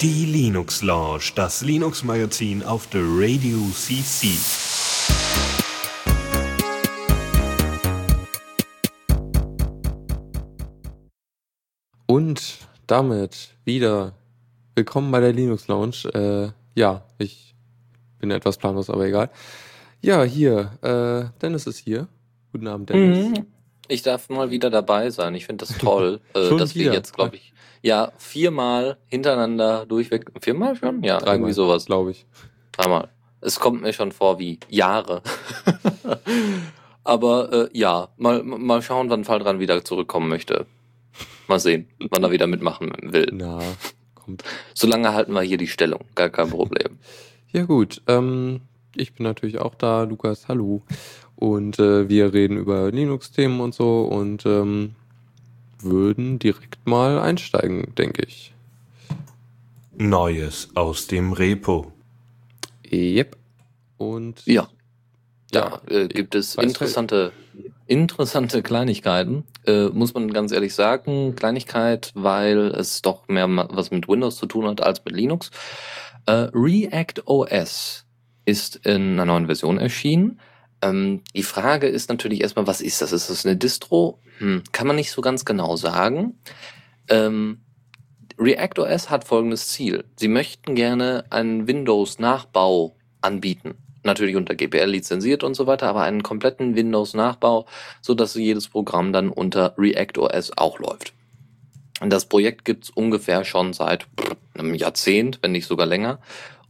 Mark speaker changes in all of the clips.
Speaker 1: Die Linux Lounge, das Linux Magazin auf der Radio CC.
Speaker 2: Und damit wieder willkommen bei der Linux Lounge. Äh, ja, ich bin etwas planlos, aber egal. Ja, hier, äh, Dennis ist hier. Guten Abend, Dennis.
Speaker 3: Mhm. Ich darf mal wieder dabei sein. Ich finde das toll, äh, dass wir
Speaker 2: wieder?
Speaker 3: jetzt, glaube ich, ja, viermal hintereinander durchweg. Viermal schon? Ja,
Speaker 2: Dreimal,
Speaker 3: irgendwie sowas.
Speaker 2: glaube ich.
Speaker 3: Dreimal. Es kommt mir schon vor wie Jahre. Aber äh, ja, mal, mal schauen, wann Fall wieder zurückkommen möchte. Mal sehen, wann er wieder mitmachen will.
Speaker 2: Na, kommt.
Speaker 3: Solange halten wir hier die Stellung, gar kein Problem.
Speaker 2: Ja gut, ähm, ich bin natürlich auch da, Lukas, hallo. Und äh, wir reden über Linux-Themen und so und ähm, würden direkt mal einsteigen, denke ich.
Speaker 1: Neues aus dem Repo.
Speaker 2: Yep. Und
Speaker 3: Ja. Da äh, gibt es interessante, interessante Kleinigkeiten, äh, muss man ganz ehrlich sagen. Kleinigkeit, weil es doch mehr was mit Windows zu tun hat als mit Linux. Äh, React OS ist in einer neuen Version erschienen. Ähm, die Frage ist natürlich erstmal, was ist das? Ist das eine Distro? Hm, kann man nicht so ganz genau sagen. Ähm, React OS hat folgendes Ziel. Sie möchten gerne einen Windows-Nachbau anbieten. Natürlich unter GPL lizenziert und so weiter, aber einen kompletten Windows-Nachbau, so dass jedes Programm dann unter React OS auch läuft. Und das Projekt gibt's ungefähr schon seit einem Jahrzehnt, wenn nicht sogar länger.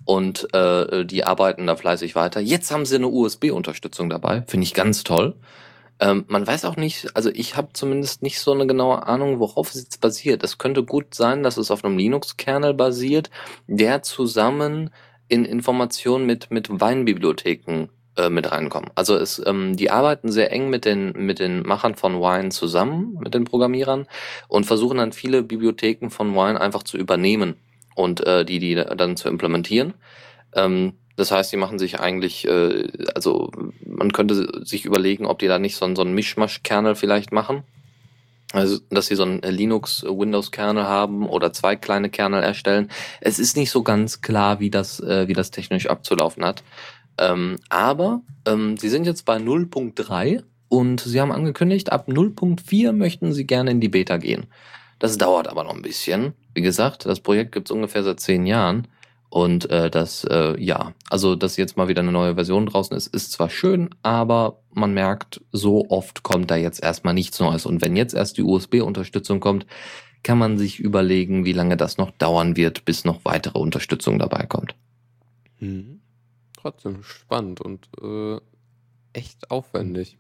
Speaker 3: Und äh, die arbeiten da fleißig weiter. Jetzt haben sie eine USB-Unterstützung dabei, finde ich ganz toll. Ähm, man weiß auch nicht, also ich habe zumindest nicht so eine genaue Ahnung, worauf es jetzt basiert. Es könnte gut sein, dass es auf einem Linux-Kernel basiert, der zusammen in Informationen mit, mit Wine-Bibliotheken äh, mit reinkommen. Also es, ähm, die arbeiten sehr eng mit den, mit den Machern von Wine zusammen, mit den Programmierern und versuchen dann viele Bibliotheken von Wine einfach zu übernehmen und äh, die, die dann zu implementieren. Ähm, das heißt, die machen sich eigentlich, äh, also man könnte sich überlegen, ob die da nicht so, einen- so einen Mischmasch-Kernel vielleicht machen. Also, dass sie so einen Linux-Windows-Kernel haben oder zwei kleine Kernel erstellen. Es ist nicht so ganz klar, wie das, äh, wie das technisch abzulaufen hat. Ähm, aber ähm, sie sind jetzt bei 0.3 und sie haben angekündigt, ab 0.4 möchten sie gerne in die Beta gehen. Das dauert aber noch ein bisschen. Wie gesagt, das Projekt gibt es ungefähr seit zehn Jahren. Und äh, das, äh, ja, also dass jetzt mal wieder eine neue Version draußen ist, ist zwar schön, aber man merkt, so oft kommt da jetzt erstmal nichts Neues. Und wenn jetzt erst die USB-Unterstützung kommt, kann man sich überlegen, wie lange das noch dauern wird, bis noch weitere Unterstützung dabei kommt.
Speaker 2: Mhm. Trotzdem spannend und äh, echt aufwendig.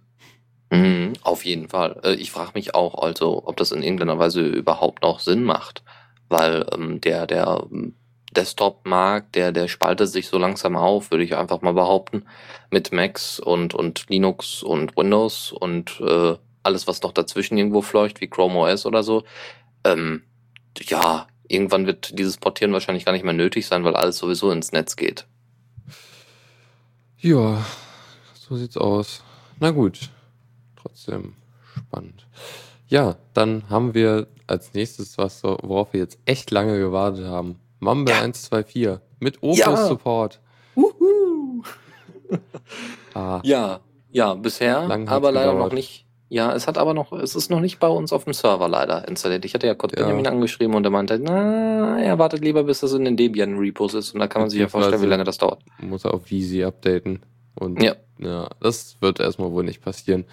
Speaker 3: Mhm, auf jeden Fall. Äh, Ich frage mich auch, also, ob das in irgendeiner Weise überhaupt noch Sinn macht, weil ähm, der der ähm, Desktop-Markt, der der spaltet sich so langsam auf, würde ich einfach mal behaupten, mit Macs und und Linux und Windows und äh, alles, was noch dazwischen irgendwo fleucht, wie Chrome OS oder so. Ähm, ja, irgendwann wird dieses Portieren wahrscheinlich gar nicht mehr nötig sein, weil alles sowieso ins Netz geht.
Speaker 2: Ja, so sieht's aus. Na gut, trotzdem spannend. Ja, dann haben wir als nächstes was, worauf wir jetzt echt lange gewartet haben. Mumble
Speaker 3: Ja.
Speaker 2: 124 mit Opus
Speaker 3: Ja. Uhu.
Speaker 2: Ah,
Speaker 3: Ja, ja, bisher,
Speaker 2: Lang
Speaker 3: aber leider
Speaker 2: gedauert.
Speaker 3: noch nicht. Ja, es hat aber noch, es ist noch nicht bei uns auf dem Server leider installiert. Ich hatte ja kurz
Speaker 2: Ja.
Speaker 3: Benjamin angeschrieben und er meinte, na, er wartet lieber, bis das in den Debian-Repos ist und da kann man sich ja vorstellen, wie lange das dauert.
Speaker 2: muss er auf Visi updaten. Und
Speaker 3: Ja.
Speaker 2: ja, das wird erstmal wohl nicht passieren.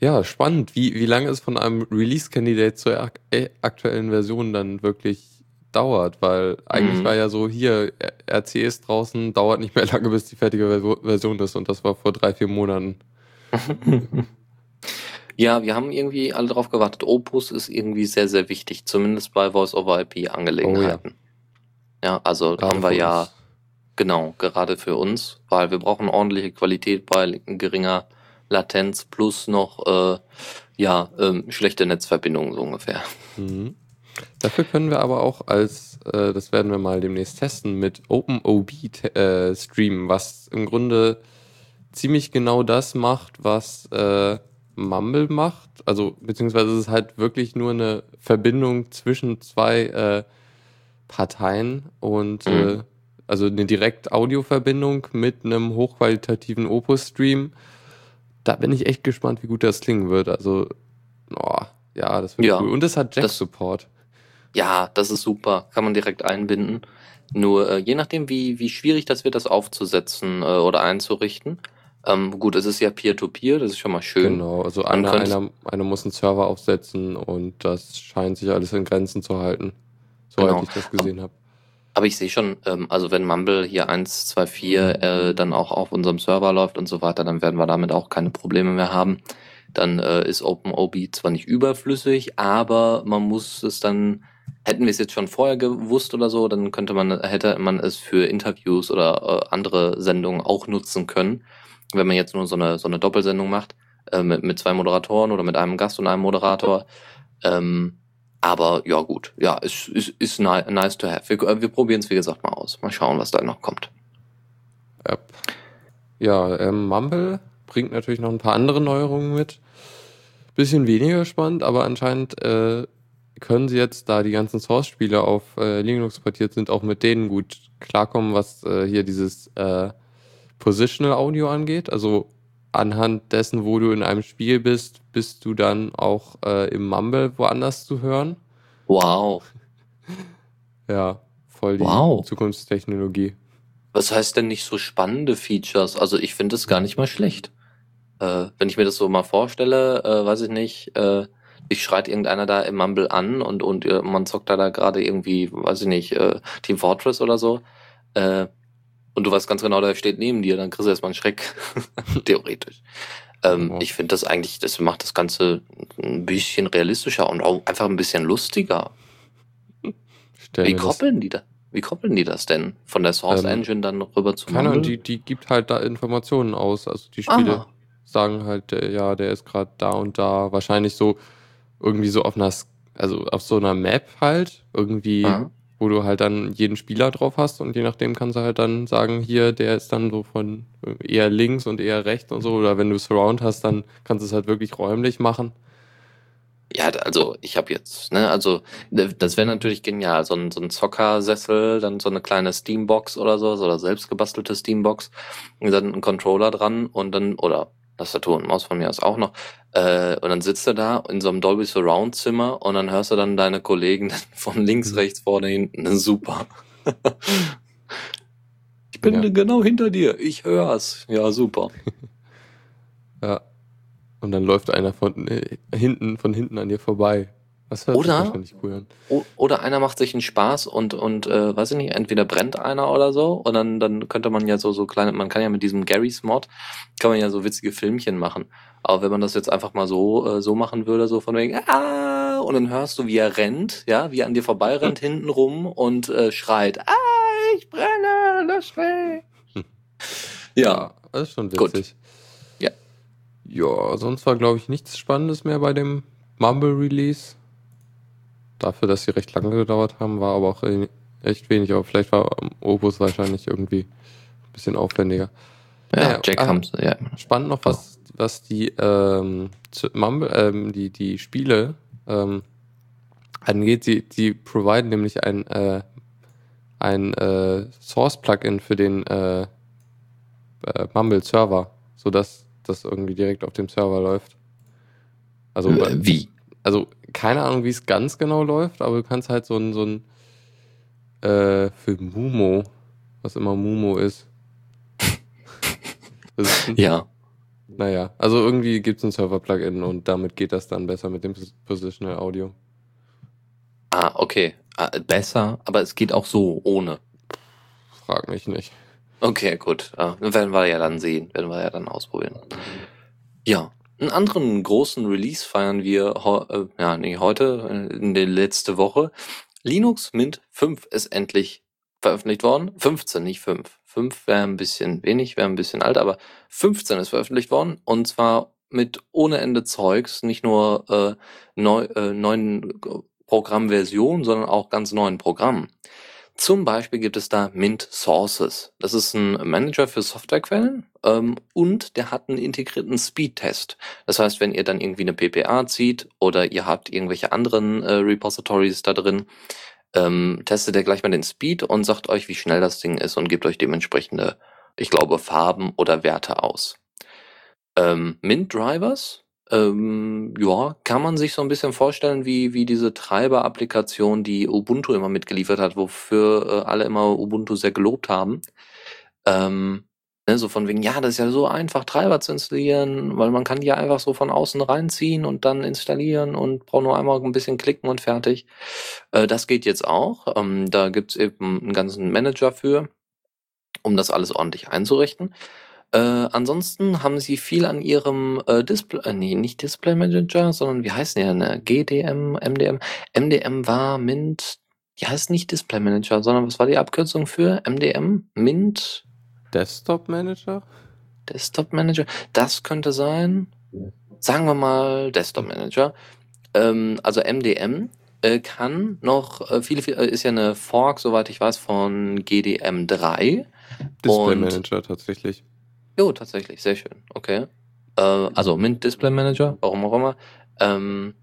Speaker 2: Ja, spannend, wie, wie lange es von einem Release-Candidate zur ak äh, aktuellen Version dann wirklich dauert, weil eigentlich
Speaker 3: Mhm.
Speaker 2: war ja so, hier, RC ist draußen, dauert nicht mehr lange, bis die fertige Version ist und das war vor drei, vier Monaten.
Speaker 3: ja, wir haben irgendwie alle drauf gewartet. Opus ist irgendwie sehr, sehr wichtig, zumindest bei Voice-over-IP-Angelegenheiten. ja. also
Speaker 2: Gerade
Speaker 3: haben wir ja, genau, gerade für uns, weil wir brauchen ordentliche Qualität bei geringer Latenz plus noch, äh, ja, ähm, schlechte Netzverbindungen so ungefähr.
Speaker 2: Mhm. Dafür können wir aber auch als, äh, das werden wir mal demnächst testen, mit OpenOB te- äh, streamen, was im Grunde ziemlich genau das macht, was äh, Mumble macht. Also, beziehungsweise es ist halt wirklich nur eine Verbindung zwischen zwei äh, Parteien und
Speaker 3: Mhm.
Speaker 2: äh, also eine direkt Audio-Verbindung mit einem hochqualitativen Opus-Stream. Da bin ich echt gespannt, wie gut das klingen wird. Also, oh, ja, das wird
Speaker 3: Ja,
Speaker 2: cool. Und es hat Jack-Support.
Speaker 3: Ja, das ist super. Kann man direkt einbinden. Nur äh, je nachdem, wie, wie schwierig das wird, das aufzusetzen äh, oder einzurichten. Ähm, gut, es ist ja Peer-to-Peer, das ist schon mal schön.
Speaker 2: Genau, also einer, einer, einer muss einen Server aufsetzen und das scheint sich alles in Grenzen zu halten. Soweit
Speaker 3: Genau.
Speaker 2: ich das gesehen habe.
Speaker 3: Aber ich sehe schon, ähm, also wenn Mumble hier 1, 2, 4 äh, dann auch auf unserem Server läuft und so weiter, dann werden wir damit auch keine Probleme mehr haben. Dann äh, ist OpenOB zwar nicht überflüssig, aber man muss es dann, hätten wir es jetzt schon vorher gewusst oder so, dann könnte man, hätte man es für Interviews oder äh, andere Sendungen auch nutzen können. Wenn man jetzt nur so eine, so eine Doppelsendung macht, äh, mit, mit zwei Moderatoren oder mit einem Gast und einem Moderator. Ähm, aber ja, gut. Ja, ist, ist, ist ni nice to have. Wir, äh, wir probieren es, wie gesagt, mal aus. Mal schauen, was da noch kommt.
Speaker 2: Ja, ähm, Mumble bringt natürlich noch ein paar andere Neuerungen mit. Bisschen weniger spannend, aber anscheinend äh, können sie jetzt, da die ganzen Source-Spiele auf äh, Linux portiert sind, auch mit denen gut klarkommen, was äh, hier dieses äh, Positional Audio angeht. Also anhand dessen, wo du in einem Spiel bist, bist du dann auch äh, im Mumble woanders zu hören.
Speaker 3: Wow.
Speaker 2: Ja, voll die
Speaker 3: Wow.
Speaker 2: Zukunftstechnologie.
Speaker 3: Was heißt denn nicht so spannende Features? Also ich finde es gar nicht mal schlecht. Äh, wenn ich mir das so mal vorstelle, äh, weiß ich nicht, äh, ich schreit irgendeiner da im Mumble an und, und äh, man zockt da, da gerade irgendwie, weiß ich nicht, äh, Team Fortress oder so. Und du weißt ganz genau, der steht neben dir, dann kriegst du erstmal einen Schreck. Theoretisch. Ähm,
Speaker 2: Ja.
Speaker 3: Ich finde das eigentlich, das macht das Ganze ein bisschen realistischer und auch einfach ein bisschen lustiger.
Speaker 2: Stell
Speaker 3: Wie koppeln die da? Wie koppeln die das denn? Von der Source
Speaker 2: Ähm,
Speaker 3: Engine dann rüber zu
Speaker 2: Keine Ahnung, die, die gibt halt da Informationen aus. Also die Spiele
Speaker 3: Aha.
Speaker 2: sagen halt, ja, der ist gerade da und da. Wahrscheinlich so irgendwie so auf einer, also auf so einer Map halt, irgendwie,
Speaker 3: Aha.
Speaker 2: Wo du halt dann jeden Spieler drauf hast und je nachdem kannst du halt dann sagen, hier, der ist dann so von eher links und eher rechts und so. Oder wenn du Surround hast, dann kannst du es halt wirklich räumlich machen.
Speaker 3: Ja, also ich habe jetzt, ne, also das wäre natürlich genial, so ein, so ein Zockersessel, dann so eine kleine Steambox oder so, oder selbstgebastelte Steambox, dann ein Controller dran und dann, oder Tastatur und Maus von mir aus auch noch, äh, und dann sitzt du da in so einem Dolby Surround Zimmer und dann hörst du dann deine Kollegen von links,
Speaker 2: Mhm.
Speaker 3: rechts, vorne, hinten, super. ich bin
Speaker 2: Ja.
Speaker 3: genau hinter dir, ich hör's. Ja, super.
Speaker 2: Ja. Und dann läuft einer von äh, hinten, von hinten an dir vorbei.
Speaker 3: Oder-
Speaker 2: cool
Speaker 3: Oder einer macht sich einen Spaß und, und äh, weiß ich nicht, entweder brennt einer oder so und dann, dann könnte man ja so, so kleine, man kann ja mit diesem Garys Mod, kann man ja so witzige Filmchen machen. Aber wenn man das jetzt einfach mal so, äh, so machen würde, so von wegen, ah, und dann hörst du, wie er rennt, ja, wie er an dir vorbeirennt hinten rum und äh, schreit, ah, ich brenne, lass mich. Ja,
Speaker 2: das ist schon
Speaker 3: Gut.
Speaker 2: witzig.
Speaker 3: Ja.
Speaker 2: Ja, sonst war, glaube ich, nichts Spannendes mehr bei dem Mumble-Release. Dafür, dass sie recht lange gedauert haben, war aber auch äh, echt wenig. Aber vielleicht war Opus wahrscheinlich irgendwie ein bisschen aufwendiger.
Speaker 3: ja,
Speaker 2: Ja,
Speaker 3: Jack
Speaker 2: ah.
Speaker 3: Hams, ja.
Speaker 2: Spannend noch, was, was die, ähm, Mumble, ähm, die, die Spiele ähm, angeht. Sie, die providen nämlich ein, äh, ein äh, Source-Plugin für den äh, äh, Mumble-Server, sodass das irgendwie direkt auf dem Server läuft. Also,
Speaker 3: Äh, wie?
Speaker 2: Also keine Ahnung, wie es ganz genau läuft, aber du kannst halt so ein, so ein äh, für Mumo, was immer Mumo ist. Ist
Speaker 3: Ja.
Speaker 2: naja, also irgendwie gibt es ein Server-Plugin und damit geht das dann besser mit dem Pos- Positional Audio.
Speaker 3: Ah, okay. Ah, besser, aber es geht auch so, ohne.
Speaker 2: Frag mich nicht.
Speaker 3: Okay, gut. Ah, werden wir ja dann sehen, werden wir ja dann ausprobieren. Ja, einen anderen großen Release feiern wir äh, ja, nee, heute, äh, in der letzte Woche. Linux Mint 5 ist endlich veröffentlicht worden. 15, nicht 5. 5 wäre ein bisschen wenig, wäre ein bisschen alt, aber 15 ist veröffentlicht worden und zwar mit ohne Ende Zeugs, nicht nur äh, neu, äh, neuen Programmversionen, sondern auch ganz neuen Programmen. Zum Beispiel gibt es da Mint Sources. Das ist ein Manager für Softwarequellen ähm, und der hat einen integrierten Speed-Test. Das heißt, wenn ihr dann irgendwie eine PPA zieht oder ihr habt irgendwelche anderen äh, Repositories da drin, ähm, testet er gleich mal den Speed und sagt euch, wie schnell das Ding ist und gibt euch dementsprechende, ich glaube, Farben oder Werte aus. Ähm, Mint Drivers ähm, ja, kann man sich so ein bisschen vorstellen wie wie diese Treiber-Applikation, die Ubuntu immer mitgeliefert hat, wofür, äh, alle immer Ubuntu sehr gelobt haben. Ähm, ne, so von wegen: „Ja, das ist ja so einfach, Treiber zu installieren, weil man kann die ja einfach so von außen reinziehen und dann installieren und braucht nur einmal ein bisschen klicken und fertig.“ Äh, das geht jetzt auch. Ähm, da gibt's eben einen ganzen Manager für, um das alles ordentlich einzurichten. Äh, ansonsten haben sie viel an ihrem äh, Display, äh, nee, nicht Display Manager, sondern wie heißt der, ne? GDM, MDM. MDM war Mint, die heißt nicht Display Manager, sondern was war die Abkürzung für MDM? Mint
Speaker 2: Desktop Manager?
Speaker 3: Desktop Manager? Das könnte sein. Sagen wir mal Desktop Manager. Ähm, also MDM äh, kann noch äh, viele, viele, äh, ist ja eine Fork, soweit ich weiß, von GDM3.
Speaker 2: Display Manager tatsächlich.
Speaker 3: Jo, tatsächlich, sehr schön. Okay. Äh, also Mint Display Manager, warum auch immer, ähm,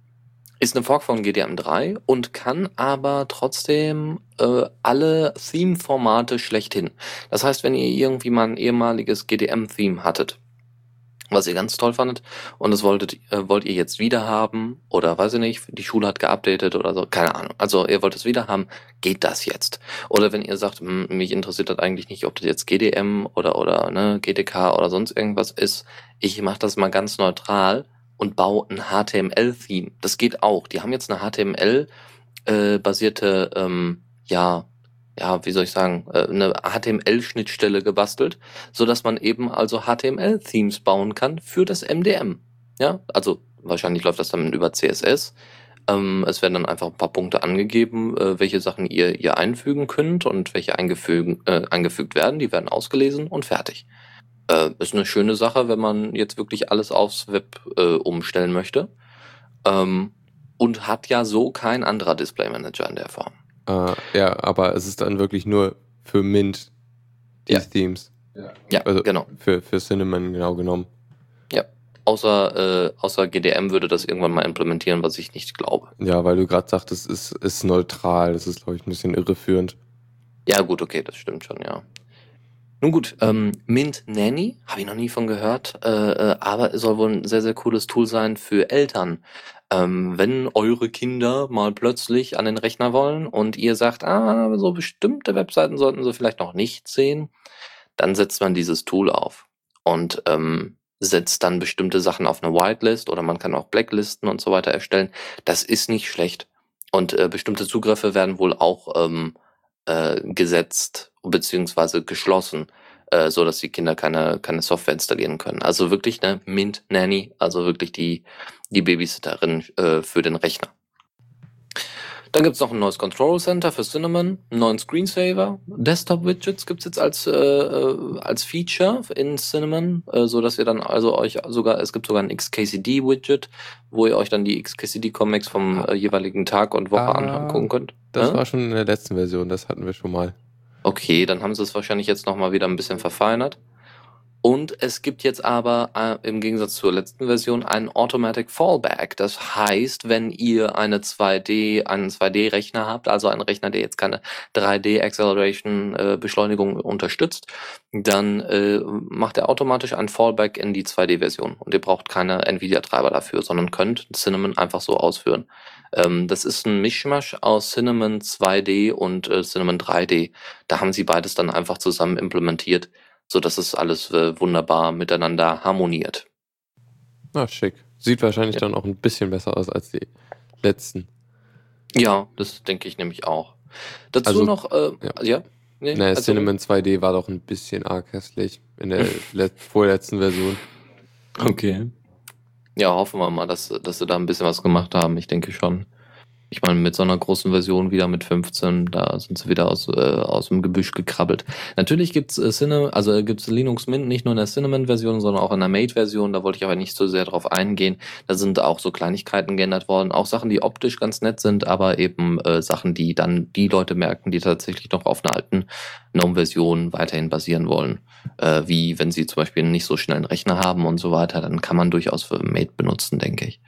Speaker 3: ist eine Fork von GDM3 und kann aber trotzdem äh, alle Theme-Formate schlechthin. Das heißt, wenn ihr irgendwie mal ein ehemaliges GDM-Theme hattet, was ihr ganz toll fandet und das wolltet, äh, wollt ihr jetzt wieder haben oder weiß ich nicht, die Schule hat geupdatet oder so, keine Ahnung. Also ihr wollt es wieder haben, geht das jetzt. Oder wenn ihr sagt, hm, mich interessiert das eigentlich nicht, ob das jetzt GDM oder oder ne, GTK oder sonst irgendwas ist, ich mache das mal ganz neutral und baue ein HTML-Theme. Das geht auch. Die haben jetzt eine HTML äh, ähm, ja ja, wie soll ich sagen, äh, eine HTML-Schnittstelle gebastelt, so dass man eben also HTML-Themes bauen kann für das MDM. Ja, also wahrscheinlich läuft das dann über CSS. Ähm, es werden dann einfach ein paar Punkte angegeben, äh, welche Sachen ihr, ihr einfügen könnt und welche eingefügt, äh, eingefügt werden. Die werden ausgelesen und fertig. Äh, ist eine schöne Sache, wenn man jetzt wirklich alles aufs Web äh, umstellen möchte. Ähm, und hat ja so kein anderer Display Manager in der Form.
Speaker 2: Äh, ja, aber es ist dann wirklich nur für Mint, die
Speaker 3: Ja.
Speaker 2: Themes.
Speaker 3: Ja,
Speaker 2: Also
Speaker 3: genau.
Speaker 2: für, für Cinnamon genau genommen.
Speaker 3: Ja. Außer, äh, außer GDM würde das irgendwann mal implementieren, was ich nicht glaube.
Speaker 2: Ja, weil du gerade sagtest, es ist, ist neutral. Das ist, glaube ich, ein bisschen irreführend.
Speaker 3: Ja, gut, okay, das stimmt schon, ja. Nun gut, ähm, Mint Nanny, habe ich noch nie von gehört, äh, äh, aber soll wohl ein sehr, sehr cooles Tool sein für Eltern. Ähm, wenn eure Kinder mal plötzlich an den Rechner wollen und ihr sagt, ah, so bestimmte Webseiten sollten sie vielleicht noch nicht sehen, dann setzt man dieses Tool auf und ähm, setzt dann bestimmte Sachen auf eine Whitelist oder man kann auch Blacklisten und so weiter erstellen. Das ist nicht schlecht. Und äh, bestimmte Zugriffe werden wohl auch ähm, äh, gesetzt beziehungsweise geschlossen, äh, so dass die Kinder keine keine Software installieren können. Also wirklich eine Mint Nanny, also wirklich die die Babysitterin äh, für den Rechner. Dann gibt's noch ein neues Control Center für Cinnamon, einen neuen Screensaver, Desktop-Widgets gibt's jetzt als, äh, als Feature in Cinnamon, äh, so dass ihr dann also euch sogar, es gibt sogar ein XKCD-Widget, wo ihr euch dann die XKCD-Comics vom äh, jeweiligen Tag und Woche
Speaker 2: Ah,
Speaker 3: angucken könnt.
Speaker 2: Das
Speaker 3: Hä?
Speaker 2: war schon in der letzten Version, das hatten wir schon mal.
Speaker 3: Okay, dann haben sie es wahrscheinlich jetzt nochmal wieder ein bisschen verfeinert. Und es gibt jetzt aber äh, im Gegensatz zur letzten Version einen Automatic Fallback. Das heißt, wenn ihr eine 2D, einen 2D-Rechner habt, also einen Rechner, der jetzt keine 3D Acceleration äh, Beschleunigung unterstützt, dann äh, macht er automatisch einen Fallback in die 2D-Version. Und ihr braucht keine Nvidia-Treiber dafür, sondern könnt Cinnamon einfach so ausführen. Ähm, das ist ein Mischmasch aus Cinnamon 2D und äh, Cinnamon 3D. Da haben sie beides dann einfach zusammen implementiert, so dass es alles äh, wunderbar miteinander harmoniert.
Speaker 2: Na, schick. Sieht wahrscheinlich
Speaker 3: Ja.
Speaker 2: dann auch ein bisschen besser aus als die letzten.
Speaker 3: Ja, das denke ich nämlich auch. Dazu
Speaker 2: Also,
Speaker 3: noch, äh, ja.
Speaker 2: ja.
Speaker 3: Nee,
Speaker 2: Naja,
Speaker 3: also-
Speaker 2: Cinnamon 2D war doch ein bisschen arg hässlich in der let vorletzten Version.
Speaker 3: Okay. Ja, hoffen wir mal, dass, dass sie da ein bisschen was gemacht haben. Ich denke schon. Ich meine, mit so einer großen Version wieder mit 15, da sind sie wieder aus, äh, aus dem Gebüsch gekrabbelt. Natürlich gibt's äh, also gibt's Linux Mint nicht nur in der Cinnamon-Version, sondern auch in der Mate-Version. Da wollte ich aber nicht so sehr drauf eingehen. Da sind auch so Kleinigkeiten geändert worden. Auch Sachen, die optisch ganz nett sind, aber eben äh, Sachen, die dann die Leute merken, die tatsächlich noch auf einer alten GNOME-Version weiterhin basieren wollen. Äh, wie wenn sie zum Beispiel nicht so schnell einen Rechner haben und so weiter, dann kann man durchaus für Mate benutzen, denke ich.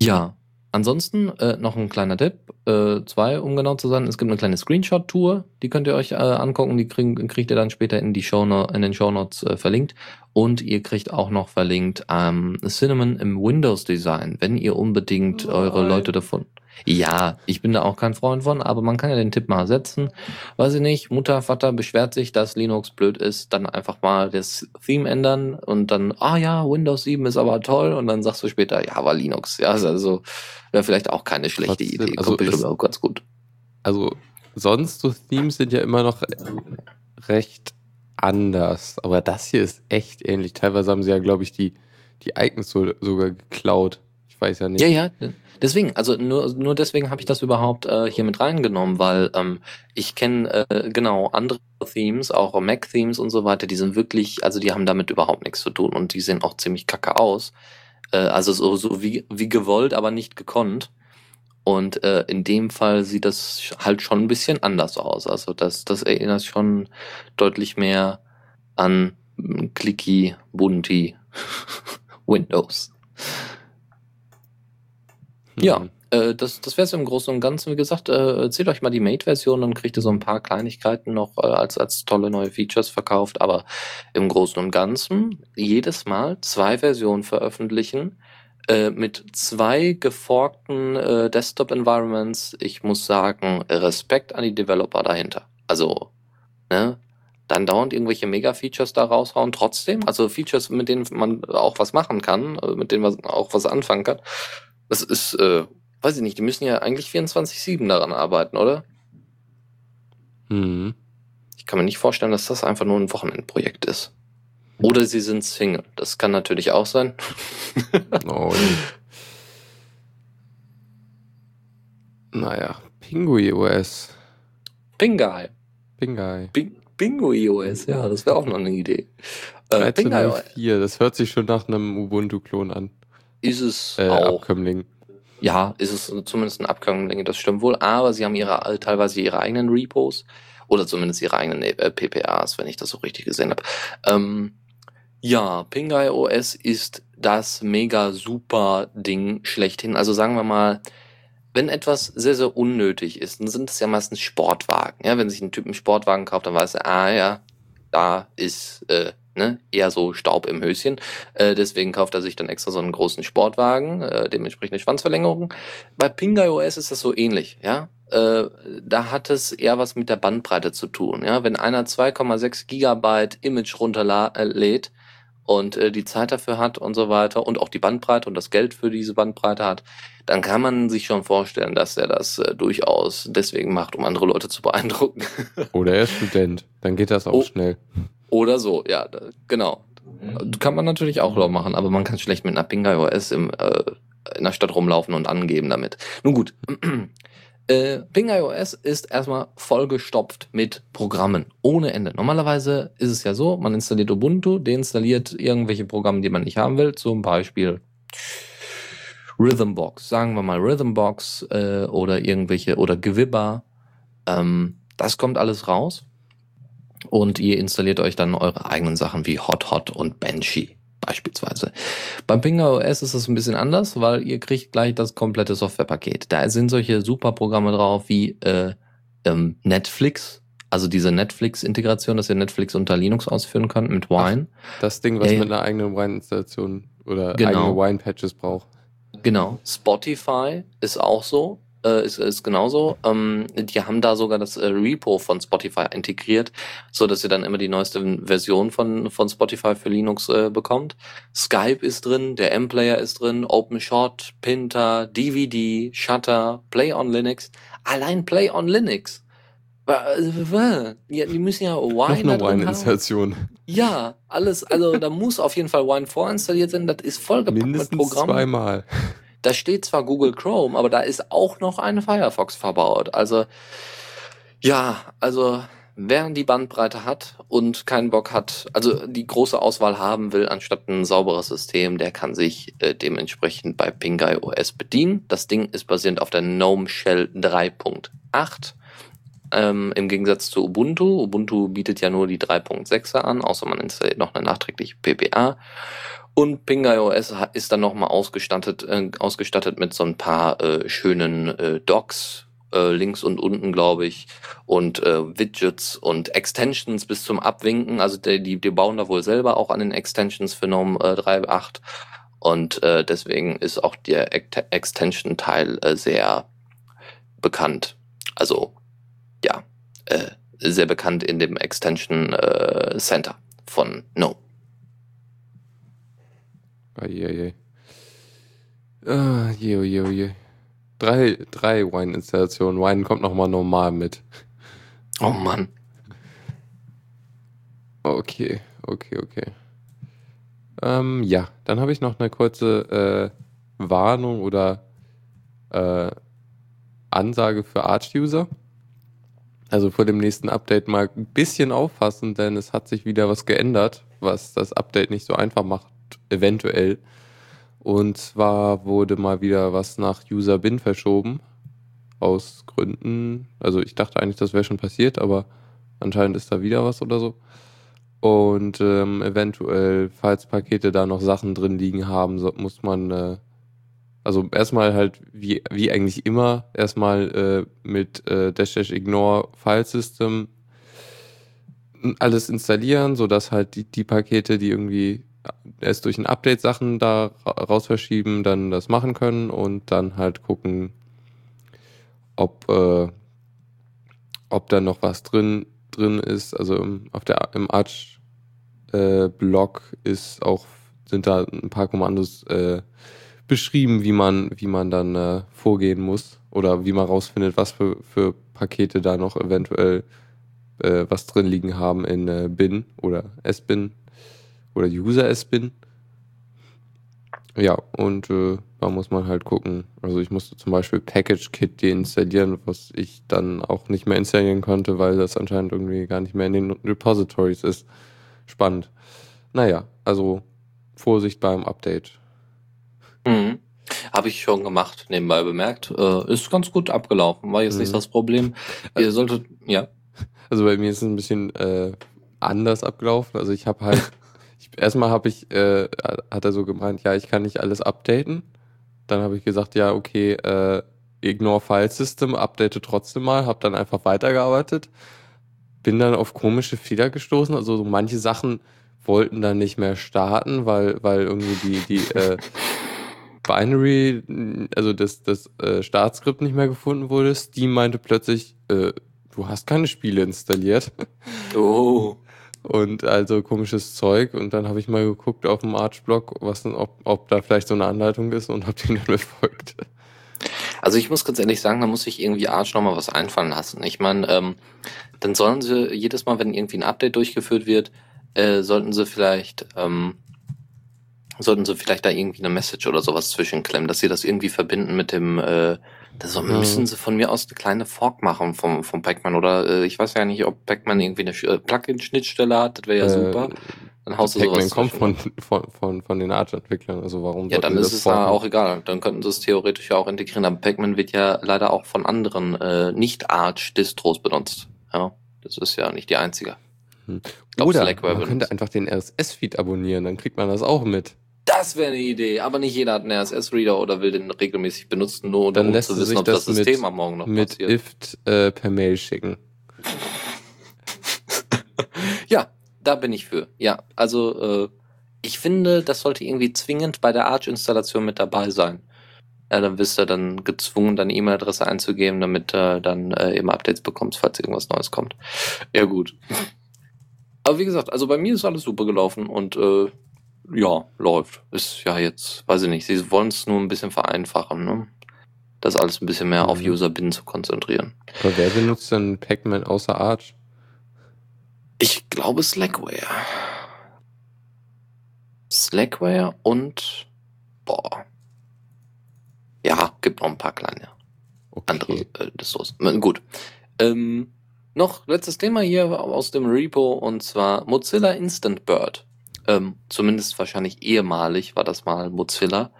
Speaker 3: Ja, Ansonsten äh, noch ein kleiner Tipp, äh, zwei, um genau zu sein. Es gibt eine kleine Screenshot-Tour, die könnt ihr euch äh, angucken. Die krieg, kriegt ihr dann später in, die Show in den Show Notes äh, verlinkt. Und ihr kriegt auch noch verlinkt ähm, Cinnamon im Windows-Design, wenn ihr unbedingt eure Leute davon ja, ich bin da auch kein Freund von, aber man kann ja den Tipp mal setzen. Weiß ich nicht, Mutter, Vater beschwert sich, dass Linux blöd ist, dann einfach mal das Theme ändern und dann, ah ja, Windows 7 ist aber toll und dann sagst du später, ja, war Linux. Ja, also wäre vielleicht auch keine schlechte
Speaker 2: Trotzdem,
Speaker 3: Idee.
Speaker 2: also
Speaker 3: Kommt
Speaker 2: ist-
Speaker 3: auch ganz gut.
Speaker 2: Also sonst so Themes sind ja immer noch recht anders. Aber das hier ist echt ähnlich. Teilweise haben sie ja, glaube ich, die, die Icons so, sogar geklaut. Ich weiß ja nicht.
Speaker 3: Ja, ja. Deswegen, also nur, nur deswegen habe ich das überhaupt äh, hier mit reingenommen, weil ähm, ich kenne äh, genau andere Themes, auch Mac-Themes und so weiter, die sind wirklich, also die haben damit überhaupt nichts zu tun und die sehen auch ziemlich kacke aus. Äh, also so, so wie, wie gewollt, aber nicht gekonnt. Und äh, in dem Fall sieht das halt schon ein bisschen anders aus. Also das, das erinnert schon deutlich mehr an Clicky, Bunti, Windows. Ja,
Speaker 2: Hm.
Speaker 3: äh, das, das wäre es im Großen und Ganzen. Wie gesagt, äh, erzählt euch mal die Mate-Version, dann kriegt ihr so ein paar Kleinigkeiten noch äh, als, als tolle neue Features verkauft. Aber im Großen und Ganzen jedes Mal zwei Versionen veröffentlichen äh, mit zwei geforkten äh, Desktop-Environments. Ich muss sagen, Respekt an die Developer dahinter. Also, ne? Dann dauernd irgendwelche Mega-Features da raushauen, trotzdem. Also Features, mit denen man auch was machen kann, äh, mit denen man auch was anfangen kann. Das ist, äh, weiß ich nicht, die müssen ja eigentlich 24-7 daran arbeiten, oder?
Speaker 2: Hm.
Speaker 3: Ich kann mir nicht vorstellen, dass das einfach nur ein Wochenendprojekt ist. Oder sie sind Single. Das kann natürlich auch sein.
Speaker 2: Oh, naja, Pingui OS.
Speaker 3: Pingai.
Speaker 2: Pingai.
Speaker 3: Ping Pingui OS, ja, das wäre auch noch eine Idee. Äh, Pingai OS
Speaker 2: 13.04, das hört sich schon nach einem Ubuntu-Klon an.
Speaker 3: Ist es
Speaker 2: Äh,
Speaker 3: auch.
Speaker 2: Abkömmling.
Speaker 3: Ja, ist es zumindest eine Abkömmlinge, das stimmt wohl. Aber sie haben ihre teilweise ihre eigenen Repos oder zumindest ihre eigenen äh, PPAs, wenn ich das so richtig gesehen habe. Ähm, ja, Pingai OS ist das mega super Ding schlechthin. Also sagen wir mal, wenn etwas sehr, sehr unnötig ist, dann sind es ja meistens Sportwagen. Ja, wenn sich ein Typ einen Sportwagen kauft, dann weiß er, ah ja, da ist äh, ne, eher so Staub im Höschen. Äh, deswegen kauft er sich dann extra so einen großen Sportwagen, äh, dementsprechend eine Schwanzverlängerung. Bei Pingai OS ist das so ähnlich, ja. Äh, da hat es eher was mit der Bandbreite zu tun, ja. Wenn einer 2,6 Gigabyte Image runterlädt und äh, die Zeit dafür hat und so weiter und auch die Bandbreite und das Geld für diese Bandbreite hat, dann kann man sich schon vorstellen, dass er das äh, durchaus deswegen macht, um andere Leute zu beeindrucken.
Speaker 2: Oder er ist Student. Dann geht das auch
Speaker 3: Oh.
Speaker 2: schnell.
Speaker 3: Oder so, ja, da- genau. Kann man natürlich auch noch machen, aber man kann schlecht mit einer Pingai OS im, äh, in der Stadt rumlaufen und angeben damit. Nun gut. Äh, Pingai OS ist erstmal vollgestopft mit Programmen. Ohne Ende. Normalerweise ist es ja so, man installiert Ubuntu, deinstalliert irgendwelche Programme, die man nicht haben will. Zum Beispiel Rhythmbox. Sagen wir mal Rhythmbox äh, oder irgendwelche, oder Gewibber. Ähm, das kommt alles raus und ihr installiert euch dann eure eigenen Sachen wie Hot Hot und Banshee beispielsweise. Beim Pinga OS ist es ein bisschen anders, weil ihr kriegt gleich das komplette Softwarepaket. Da sind solche super Programme drauf wie äh, ähm, Netflix, also diese Netflix-Integration, dass ihr Netflix unter Linux ausführen könnt mit Wine.
Speaker 2: Das Ding, was
Speaker 3: ja.
Speaker 2: mit einer eigenen Wine-Installation oder
Speaker 3: Genau.
Speaker 2: eigene Wine-Patches braucht.
Speaker 3: Genau. Spotify ist auch so. Äh, ist, ist genauso. Ähm, die haben da sogar das äh, Repo von Spotify integriert, so dass ihr dann immer die neueste Version von, von Spotify für Linux äh, bekommt. Skype ist drin, der M-Player ist drin, OpenShot, Pinter, DVD, Shutter, Play on Linux. Allein Play on Linux. Wa- Ja, die müssen ja
Speaker 2: Noch
Speaker 3: Wine da
Speaker 2: eine. Wine-Installation.
Speaker 3: Ja, alles, also da muss auf jeden Fall Wine vorinstalliert sein. Das ist vollgepackt mit
Speaker 2: Mindestens
Speaker 3: Programmen.
Speaker 2: zweimal.
Speaker 3: Da steht zwar Google Chrome, aber da ist auch noch ein Firefox verbaut. Also ja, also wer die Bandbreite hat und keinen Bock hat, also die große Auswahl haben will, anstatt ein sauberes System, der kann sich äh, dementsprechend bei Pinguy OS bedienen. Das Ding ist basierend auf der GNOME Shell 3.8. Ähm, Im Gegensatz zu Ubuntu. Ubuntu bietet ja nur die 3.6er an, außer man installiert noch eine nachträgliche PPA. Und PingIOS ist dann nochmal ausgestattet, äh, ausgestattet mit so ein paar äh, schönen äh, Docs, äh, links und unten, glaube ich, und äh, Widgets und Extensions bis zum Abwinken. Also die, die, bauen da wohl selber auch an den Extensions für GNOME äh, 3.8. Und äh, deswegen ist auch der Extension-Teil äh, sehr bekannt. Also ja, äh, sehr bekannt in dem Extension äh, Center von No.
Speaker 2: Eieiei. Ah, je, je, je. Drei, drei Wine-Installationen. Wine kommt nochmal normal mit.
Speaker 3: Oh Mann.
Speaker 2: Okay, okay, okay. Ähm, ja, dann habe ich noch eine kurze äh, Warnung oder äh, Ansage für Arch-User. Also vor dem nächsten Update mal ein bisschen aufpassen, denn es hat sich wieder was geändert, was das Update nicht so einfach macht, eventuell. Und zwar wurde mal wieder was nach User Bin verschoben. Aus Gründen. Also ich dachte eigentlich, das wäre schon passiert, aber anscheinend ist da wieder was oder so. Und ähm, eventuell, falls Pakete da noch Sachen drin liegen haben, so, muss man äh, also erstmal halt wie, wie eigentlich immer, erstmal äh, mit äh, dash dash ignore File System alles installieren, sodass halt die, die Pakete, die irgendwie erst durch ein Update Sachen da raus verschieben, dann das machen können und dann halt gucken, ob, äh, ob da noch was drin, drin ist. Also im, auf der, im Arch äh, ist auch, sind da ein paar Kommandos äh, beschrieben, wie man, wie man dann äh, vorgehen muss oder wie man rausfindet, was für, für Pakete da noch eventuell äh, was drin liegen haben in Bin oder S-Bin oder User S-Bin. Ja, und äh, da muss man halt gucken. Also ich musste zum Beispiel Package Kit deinstallieren, was ich dann auch nicht mehr installieren konnte, weil das anscheinend irgendwie gar nicht mehr in den Repositories ist. Spannend. Naja, also Vorsicht beim Update.
Speaker 3: Mhm. Habe ich schon gemacht, nebenbei bemerkt. Äh, ist ganz gut abgelaufen, war jetzt mhm. nicht das Problem. Ihr solltet, ja.
Speaker 2: Also bei mir ist es ein bisschen äh, anders abgelaufen. Also ich habe halt, ich, erstmal habe ich, äh, hat er so gemeint, ja, ich kann nicht alles updaten. Dann habe ich gesagt, ja, okay, äh, ignore File System, update trotzdem mal, habe dann einfach weitergearbeitet. Bin dann auf komische Fehler gestoßen. Also so manche Sachen wollten dann nicht mehr starten, weil, weil irgendwie die, die, äh, Binary, also das, das äh, Startskript nicht mehr gefunden wurde. Steam meinte plötzlich, äh, du hast keine Spiele installiert.
Speaker 3: Oh.
Speaker 2: Und also komisches Zeug. Und dann habe ich mal geguckt auf dem Arch-Blog, was ob, ob da vielleicht so eine Anleitung ist und habe die dann befolgt.
Speaker 3: Also ich muss ganz ehrlich sagen, da muss ich irgendwie Arch nochmal was einfallen lassen. Ich meine, ähm, dann sollen sie jedes Mal, wenn irgendwie ein Update durchgeführt wird, äh, sollten sie vielleicht ähm, sollten sie vielleicht da irgendwie eine Message oder sowas zwischenklemmen, dass sie das irgendwie verbinden mit dem, äh, so, mhm. müssen sie von mir aus eine kleine Fork machen vom, vom Pac-Man oder äh, ich weiß ja nicht, ob Pac-Man irgendwie eine äh, Plugin-Schnittstelle hat, das wäre ja äh, super.
Speaker 2: Dann haust du sowas kommt von, von, von, von den Arch-Entwicklern, also warum
Speaker 3: Ja, dann ist es da auch egal. Dann könnten sie es theoretisch ja auch integrieren, aber Pac-Man wird ja leider auch von anderen äh, Nicht-Arch-Distros benutzt. Ja, das ist ja nicht die einzige.
Speaker 2: Hm. Oder man könnte einfach den RSS-Feed abonnieren, dann kriegt man das auch mit.
Speaker 3: Das wäre eine Idee, aber nicht jeder hat einen RSS-Reader oder will den regelmäßig benutzen, nur
Speaker 2: Dann um zu wissen, ob das, das System am Morgen noch mit passiert. IFT äh, per Mail schicken.
Speaker 3: ja, da bin ich für. Ja, also äh, ich finde, das sollte irgendwie zwingend bei der Arch-Installation mit dabei sein. Ja, dann bist du dann gezwungen, deine E-Mail-Adresse einzugeben, damit du äh, dann äh, eben Updates bekommst, falls irgendwas Neues kommt. Ja, gut. Aber wie gesagt, also bei mir ist alles super gelaufen und äh, ja, läuft. Ist ja jetzt, weiß ich nicht, sie wollen es nur ein bisschen vereinfachen, ne? Das alles ein bisschen mehr mhm. auf User-Bin zu konzentrieren.
Speaker 2: Aber wer benutzt denn Pac-Man außer Arch?
Speaker 3: Ich glaube Slackware. Slackware und boah. Ja, gibt noch ein paar kleine
Speaker 2: Okay.
Speaker 3: andere äh, Distros. Ähm, Gut. Ähm, noch letztes Thema hier aus dem Repo und zwar Mozilla Instant Bird. Ähm, zumindest wahrscheinlich ehemalig war das mal Mozilla.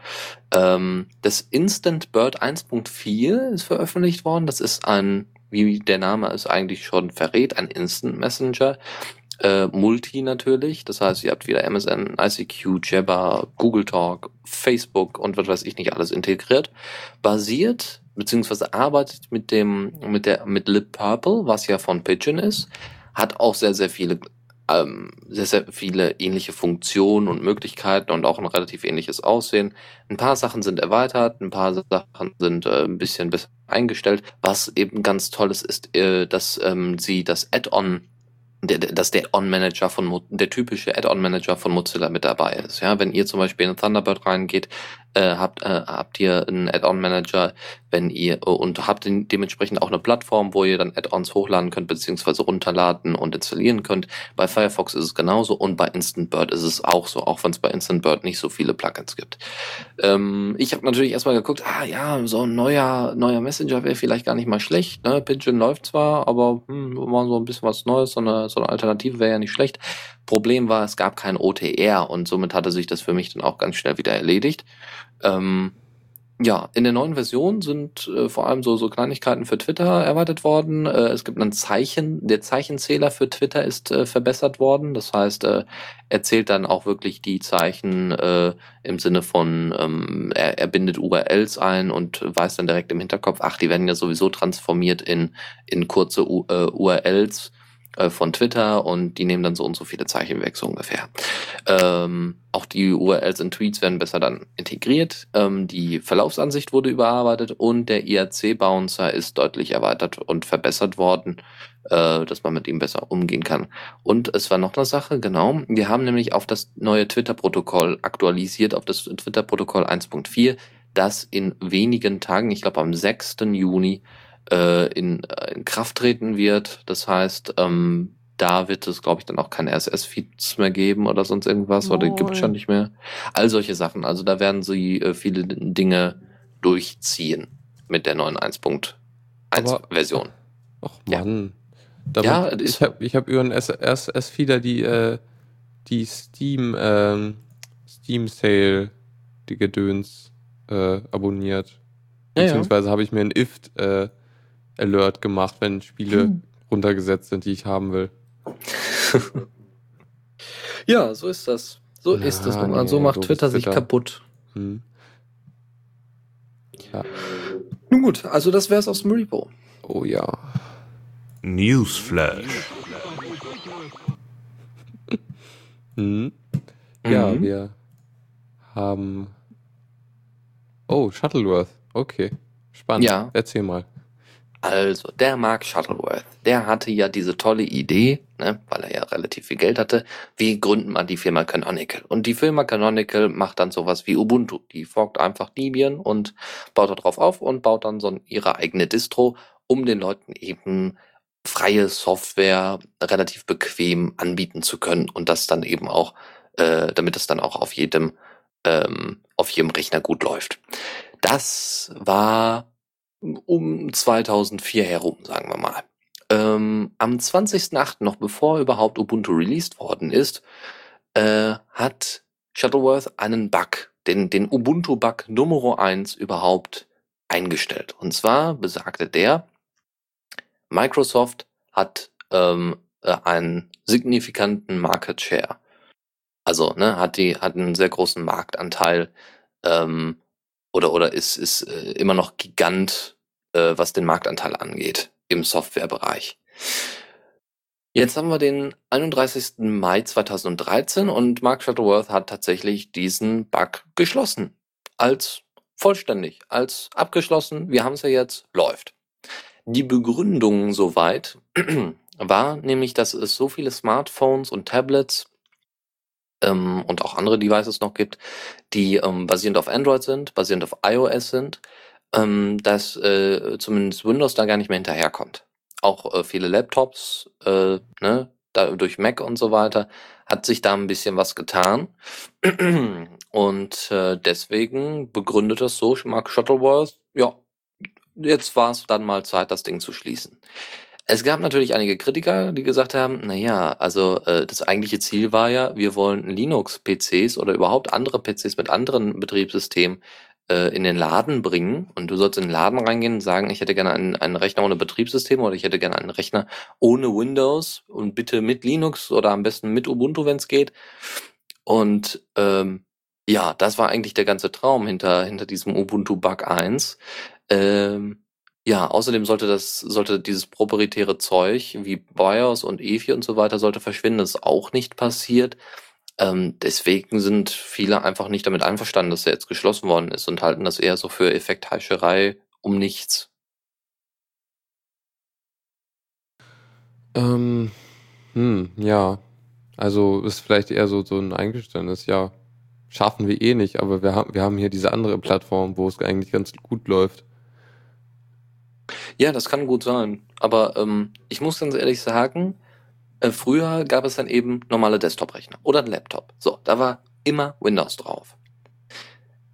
Speaker 3: Ähm, das Instant Bird 1.4 ist veröffentlicht worden. Das ist ein, wie der Name es eigentlich schon verrät, ein Instant Messenger. Äh, Multi natürlich. Das heißt, ihr habt wieder MSN, ICQ, Jabber, Google Talk, Facebook und was weiß ich nicht alles integriert. Basiert beziehungsweise arbeitet mit dem mit der mit Lip Purple, was ja von Pigeon ist, hat auch sehr sehr viele ähm, sehr sehr viele ähnliche Funktionen und Möglichkeiten und auch ein relativ ähnliches Aussehen. Ein paar Sachen sind erweitert, ein paar Sachen sind äh, ein bisschen besser eingestellt. Was eben ganz toll ist, äh, dass ähm, sie das Add-on dass der Add-on-Manager von der typische Add-on-Manager von Mozilla mit dabei ist. Ja, wenn ihr zum Beispiel in Thunderbird reingeht, äh, habt äh, habt ihr einen Add-on-Manager, wenn ihr äh, und habt dementsprechend auch eine Plattform, wo ihr dann Add-ons hochladen könnt beziehungsweise runterladen und installieren könnt. Bei Firefox ist es genauso und bei Instant Bird ist es auch so, auch wenn es bei Instant Bird nicht so viele Plugins gibt. Ähm, ich habe natürlich erstmal geguckt, ah ja, so ein neuer neuer Messenger wäre vielleicht gar nicht mal schlecht. Ne? Pigeon läuft zwar, aber hm, mal so ein bisschen was Neues, so eine, so eine Alternative wäre ja nicht schlecht. Problem war, es gab kein OTR und somit hatte sich das für mich dann auch ganz schnell wieder erledigt. Ähm, ja, in der neuen Version sind äh, vor allem so, so Kleinigkeiten für Twitter erweitert worden. Äh, es gibt ein Zeichen, der Zeichenzähler für Twitter ist äh, verbessert worden. Das heißt, äh, er zählt dann auch wirklich die Zeichen äh, im Sinne von, ähm, er, er bindet URLs ein und weiß dann direkt im Hinterkopf, ach, die werden ja sowieso transformiert in, in kurze U äh, URLs äh, von Twitter und die nehmen dann so und so viele Zeichen weg, so ungefähr. Ähm, auch die URLs in Tweets werden besser dann integriert. Ähm, die Verlaufsansicht wurde überarbeitet und der IRC-Bouncer ist deutlich erweitert und verbessert worden, äh, dass man mit ihm besser umgehen kann. Und es war noch eine Sache, genau. Wir haben nämlich auf das neue Twitter-Protokoll aktualisiert, auf das Twitter-Protokoll 1.4, das in wenigen Tagen, ich glaube am 6. Juni, äh, in, äh, in Kraft treten wird. Das heißt, ähm, da wird es, glaube ich, dann auch keine RSS-Feeds mehr geben oder sonst irgendwas oder gibt es schon nicht mehr. All solche Sachen. Also da werden sie äh, viele Dinge durchziehen mit der neuen 1.1
Speaker 2: Aber-
Speaker 3: Version.
Speaker 2: Ach
Speaker 3: Ja.
Speaker 2: Mann.
Speaker 3: Ja, ist-
Speaker 2: ich habe ich hab über den RSS-Feeder die, äh, die Steam, ähm, Steam Sale, die Gedöns, äh, abonniert.
Speaker 3: Ja, ja.
Speaker 2: Beziehungsweise habe ich mir ein IFT äh, Alert gemacht, wenn Spiele
Speaker 3: Hm.
Speaker 2: runtergesetzt sind, die ich haben will.
Speaker 3: Ja, so ist das. So
Speaker 2: Ja,
Speaker 3: ist das.
Speaker 2: nee,
Speaker 3: Und so macht
Speaker 2: doofes
Speaker 3: Twitter sich
Speaker 2: Twitter.
Speaker 3: kaputt.
Speaker 2: Hm. Ja.
Speaker 3: Nun gut, also das wär's aus dem Repo.
Speaker 2: Oh ja.
Speaker 1: Newsflash.
Speaker 2: Hm. Ja,
Speaker 3: Mhm.
Speaker 2: wir haben. Oh, Shuttleworth. Okay. Spannend.
Speaker 3: Ja.
Speaker 2: Erzähl mal.
Speaker 3: Also, der Mark Shuttleworth, der hatte ja diese tolle Idee, ne, weil er ja relativ viel Geld hatte, wie gründen man die Firma Canonical? Und die Firma Canonical macht dann sowas wie Ubuntu. Die forkt einfach Debian und baut darauf auf und baut dann so ihre eigene Distro, um den Leuten eben freie Software relativ bequem anbieten zu können und das dann eben auch, äh, damit es dann auch auf jedem, ähm, auf jedem Rechner gut läuft. Das war um 2004 herum, sagen wir mal. Ähm, am 20.08., noch bevor überhaupt Ubuntu released worden ist, äh, hat Shuttleworth einen Bug, den, den Ubuntu-Bug Nummer 1 überhaupt eingestellt. Und zwar besagte der, Microsoft hat ähm, äh, einen signifikanten Market Share. Also, ne, hat die, hat einen sehr großen Marktanteil, ähm, oder, oder ist, ist äh, immer noch Gigant, äh, was den Marktanteil angeht im Softwarebereich. Jetzt haben wir den 31. Mai 2013 und Mark Shuttleworth hat tatsächlich diesen Bug geschlossen. Als vollständig, als abgeschlossen. Wir haben es ja jetzt, läuft. Die Begründung soweit war nämlich, dass es so viele Smartphones und Tablets ähm, und auch andere Devices noch gibt, die ähm, basierend auf Android sind, basierend auf iOS sind, ähm, dass äh, zumindest Windows da gar nicht mehr hinterherkommt. Auch äh, viele Laptops, äh, ne, da, durch Mac und so weiter, hat sich da ein bisschen was getan. und äh, deswegen begründet das so Mark Shuttleworth, ja, jetzt war es dann mal Zeit, das Ding zu schließen. Es gab natürlich einige Kritiker, die gesagt haben, na ja, also äh, das eigentliche Ziel war ja, wir wollen Linux-PCs oder überhaupt andere PCs mit anderen Betriebssystemen äh, in den Laden bringen und du sollst in den Laden reingehen und sagen, ich hätte gerne einen, einen Rechner ohne Betriebssystem oder ich hätte gerne einen Rechner ohne Windows und bitte mit Linux oder am besten mit Ubuntu, wenn es geht. Und ähm, ja, das war eigentlich der ganze Traum hinter, hinter diesem Ubuntu Bug 1. Ähm, ja, außerdem sollte das, sollte dieses proprietäre Zeug wie BIOS und EFI und so weiter sollte verschwinden. Das ist auch nicht passiert. Ähm, deswegen sind viele einfach nicht damit einverstanden, dass er jetzt geschlossen worden ist und halten das eher so für Effektheischerei um nichts.
Speaker 2: Ähm, hm, ja. Also ist vielleicht eher so, so ein Eingeständnis, ja. Schaffen wir eh nicht, aber wir haben, wir haben hier diese andere Plattform, wo es eigentlich ganz gut läuft.
Speaker 3: Ja, das kann gut sein. Aber ähm, ich muss ganz ehrlich sagen, äh, früher gab es dann eben normale Desktop-Rechner oder ein Laptop. So, da war immer Windows drauf.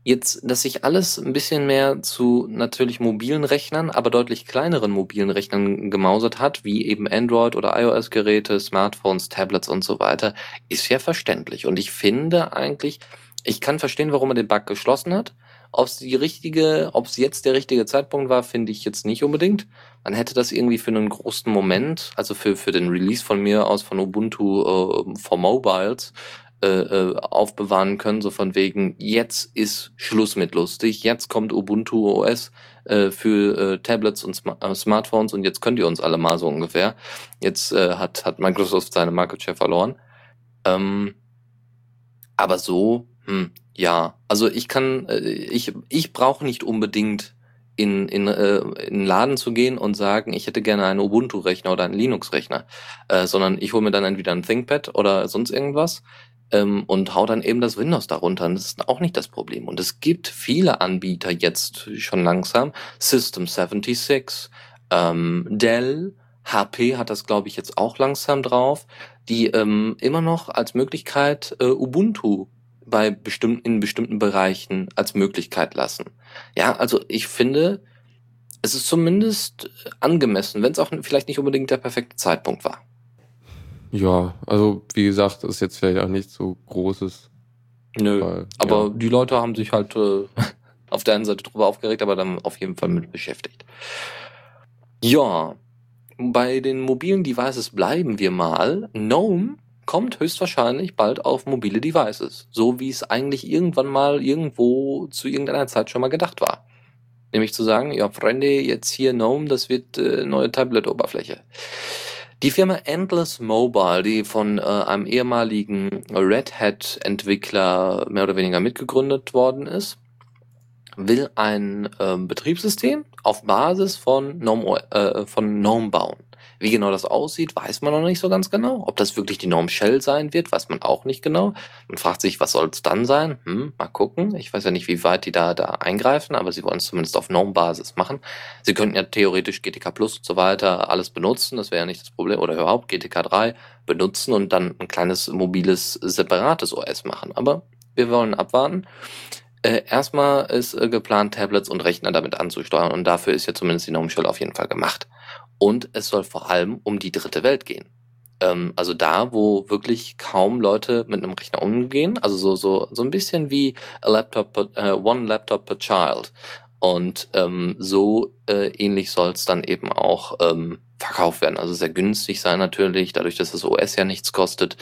Speaker 3: Jetzt, dass sich alles ein bisschen mehr zu natürlich mobilen Rechnern, aber deutlich kleineren mobilen Rechnern gemausert hat, wie eben Android oder iOS-Geräte, Smartphones, Tablets und so weiter, ist ja verständlich. Und ich finde eigentlich, ich kann verstehen, warum er den Bug geschlossen hat. Ob es die richtige, ob es jetzt der richtige Zeitpunkt war, finde ich jetzt nicht unbedingt. Man hätte das irgendwie für einen großen Moment, also für, für den Release von mir aus von Ubuntu äh, for Mobiles, äh, äh, aufbewahren können, so von wegen, jetzt ist Schluss mit lustig, jetzt kommt Ubuntu OS äh, für äh, Tablets und Sm äh, Smartphones und jetzt könnt ihr uns alle mal so ungefähr. Jetzt äh, hat, hat Microsoft seine Market Share verloren. Ähm, aber so, hm, ja, also ich kann, äh, ich, ich brauche nicht unbedingt in, in, äh, in einen Laden zu gehen und sagen, ich hätte gerne einen Ubuntu-Rechner oder einen Linux-Rechner, äh, sondern ich hole mir dann entweder ein ThinkPad oder sonst irgendwas ähm, und hau dann eben das Windows darunter. Und das ist auch nicht das Problem. Und es gibt viele Anbieter jetzt schon langsam, System 76, ähm, Dell, HP hat das, glaube ich, jetzt auch langsam drauf, die ähm, immer noch als Möglichkeit äh, Ubuntu bei bestimmten, in bestimmten Bereichen als Möglichkeit lassen. Ja, also ich finde, es ist zumindest angemessen, wenn es auch vielleicht nicht unbedingt der perfekte Zeitpunkt war.
Speaker 2: Ja, also wie gesagt, ist jetzt vielleicht auch nicht so großes.
Speaker 3: Nö, weil, aber ja. die Leute haben sich halt äh, auf der einen Seite drüber aufgeregt, aber dann auf jeden Fall mit beschäftigt. Ja, bei den mobilen Devices bleiben wir mal. GNOME kommt höchstwahrscheinlich bald auf mobile Devices, so wie es eigentlich irgendwann mal irgendwo zu irgendeiner Zeit schon mal gedacht war. Nämlich zu sagen, ja, Freunde, jetzt hier GNOME, das wird äh, neue Tablet-Oberfläche. Die Firma Endless Mobile, die von äh, einem ehemaligen Red Hat-Entwickler mehr oder weniger mitgegründet worden ist, will ein äh, Betriebssystem auf Basis von GNOME, äh, von GNOME bauen. Wie genau das aussieht, weiß man noch nicht so ganz genau. Ob das wirklich die Norm Shell sein wird, weiß man auch nicht genau. Man fragt sich, was soll es dann sein? Hm, mal gucken. Ich weiß ja nicht, wie weit die da, da eingreifen, aber sie wollen es zumindest auf Norm-Basis machen. Sie könnten ja theoretisch GTK Plus und so weiter alles benutzen, das wäre ja nicht das Problem. Oder überhaupt GTK 3 benutzen und dann ein kleines mobiles, separates OS machen. Aber wir wollen abwarten. Äh, erstmal ist äh, geplant, Tablets und Rechner damit anzusteuern und dafür ist ja zumindest die Gnome Shell auf jeden Fall gemacht. Und es soll vor allem um die dritte Welt gehen. Ähm, also da, wo wirklich kaum Leute mit einem Rechner umgehen. Also so, so, so ein bisschen wie a laptop per, äh, One Laptop per Child. Und ähm, so äh, ähnlich soll es dann eben auch ähm, verkauft werden. Also sehr günstig sein natürlich, dadurch, dass das OS ja nichts kostet.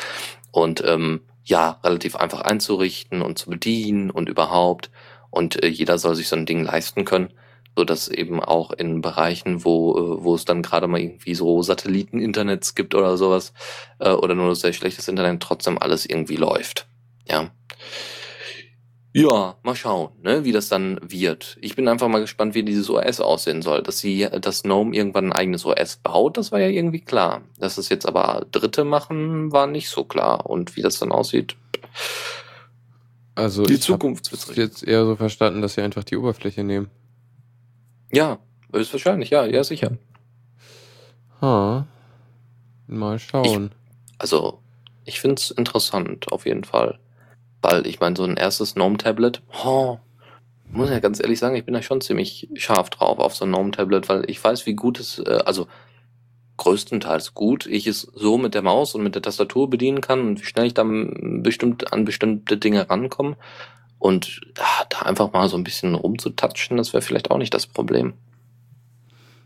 Speaker 3: Und ähm, ja, relativ einfach einzurichten und zu bedienen und überhaupt. Und äh, jeder soll sich so ein Ding leisten können so dass eben auch in Bereichen, wo, äh, wo es dann gerade mal irgendwie so Satelliteninternets gibt oder sowas, äh, oder nur sehr schlechtes Internet, trotzdem alles irgendwie läuft. Ja. Ja, mal schauen, ne, wie das dann wird. Ich bin einfach mal gespannt, wie dieses OS aussehen soll. Dass sie, dass GNOME irgendwann ein eigenes OS baut, das war ja irgendwie klar. Dass es jetzt aber Dritte machen, war nicht so klar. Und wie das dann aussieht,
Speaker 2: also die Zukunft wird jetzt eher so verstanden, dass sie einfach die Oberfläche nehmen.
Speaker 3: Ja, höchstwahrscheinlich, ja, ja, sicher.
Speaker 2: Ha. Mal schauen.
Speaker 3: Ich, also, ich finde es interessant, auf jeden Fall. Weil ich meine, so ein erstes GNOME-Tablet, oh, muss ja ganz ehrlich sagen, ich bin da schon ziemlich scharf drauf auf so ein GNOME-Tablet, weil ich weiß, wie gut es, äh, also größtenteils gut, ich es so mit der Maus und mit der Tastatur bedienen kann und wie schnell ich dann bestimmt an bestimmte Dinge rankomme. Und da einfach mal so ein bisschen rumzutatschen, das wäre vielleicht auch nicht das Problem.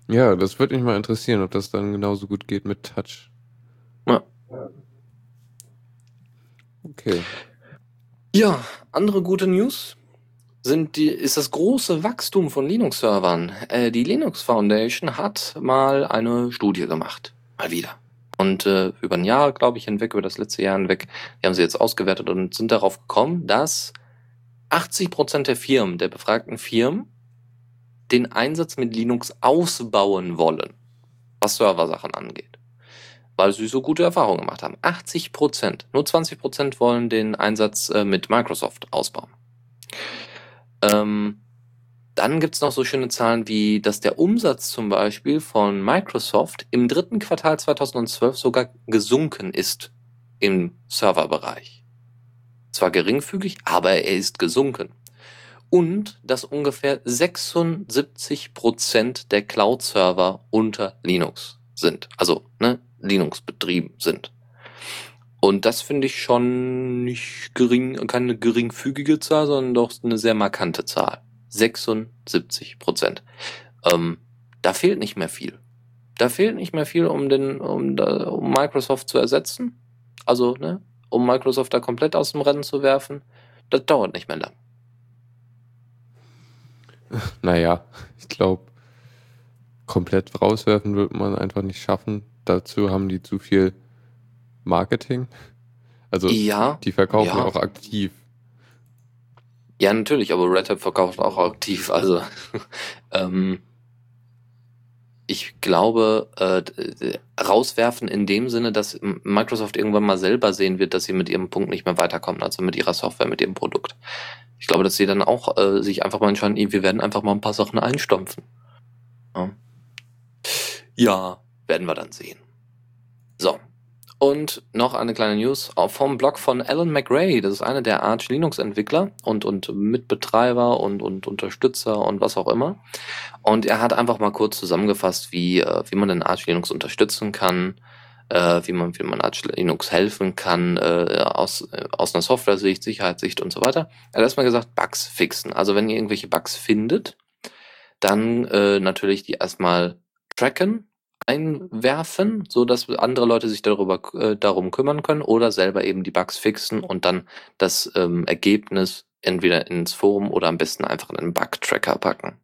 Speaker 2: Ja, das würde mich mal interessieren, ob das dann genauso gut geht mit Touch.
Speaker 3: Ja.
Speaker 2: Okay.
Speaker 3: Ja, andere gute News sind die, ist das große Wachstum von Linux-Servern. Äh, die Linux Foundation hat mal eine Studie gemacht. Mal wieder. Und äh, über ein Jahr, glaube ich, hinweg, über das letzte Jahr hinweg, die haben sie jetzt ausgewertet und sind darauf gekommen, dass 80 Prozent der Firmen, der befragten Firmen, den Einsatz mit Linux ausbauen wollen, was Serversachen angeht. Weil sie so gute Erfahrungen gemacht haben. 80 Prozent. Nur 20 Prozent wollen den Einsatz äh, mit Microsoft ausbauen. Ähm, dann gibt's noch so schöne Zahlen wie, dass der Umsatz zum Beispiel von Microsoft im dritten Quartal 2012 sogar gesunken ist im Serverbereich. Zwar geringfügig, aber er ist gesunken. Und dass ungefähr 76 Prozent der Cloud-Server unter Linux sind. Also, ne, Linux betrieben sind. Und das finde ich schon nicht gering, keine geringfügige Zahl, sondern doch eine sehr markante Zahl. 76 Prozent. Ähm, da fehlt nicht mehr viel. Da fehlt nicht mehr viel, um den, um, um Microsoft zu ersetzen. Also, ne, um Microsoft da komplett aus dem Rennen zu werfen. Das dauert nicht mehr lang.
Speaker 2: Naja, ich glaube, komplett rauswerfen wird man einfach nicht schaffen. Dazu haben die zu viel Marketing? Also
Speaker 3: Ja,
Speaker 2: die verkaufen ja auch aktiv.
Speaker 3: Ja, natürlich, aber Red Hat verkauft auch aktiv. Also, ähm, ich glaube, äh, d- rauswerfen in dem Sinne, dass Microsoft irgendwann mal selber sehen wird, dass sie mit ihrem Punkt nicht mehr weiterkommen, also mit ihrer Software, mit ihrem Produkt. Ich glaube, dass sie dann auch äh, sich einfach mal entscheiden, "Ey, wir werden einfach mal ein paar Sachen einstampfen. Ja. ja, werden wir dann sehen. So. Und noch eine kleine News vom Blog von Alan McRae. Das ist einer der Arch Linux Entwickler und, und Mitbetreiber und, und Unterstützer und was auch immer. Und er hat einfach mal kurz zusammengefasst, wie, äh, wie man den Arch Linux unterstützen kann, äh, wie man, wie man Arch Linux helfen kann, äh, aus, aus einer Software-Sicht, Sicherheitssicht und so weiter. Er hat erstmal gesagt, Bugs fixen. Also wenn ihr irgendwelche Bugs findet, dann äh, natürlich die erstmal tracken, einwerfen, so dass andere Leute sich darüber äh, darum kümmern können oder selber eben die Bugs fixen und dann das ähm, Ergebnis entweder ins Forum oder am besten einfach in einen Bug-Tracker packen.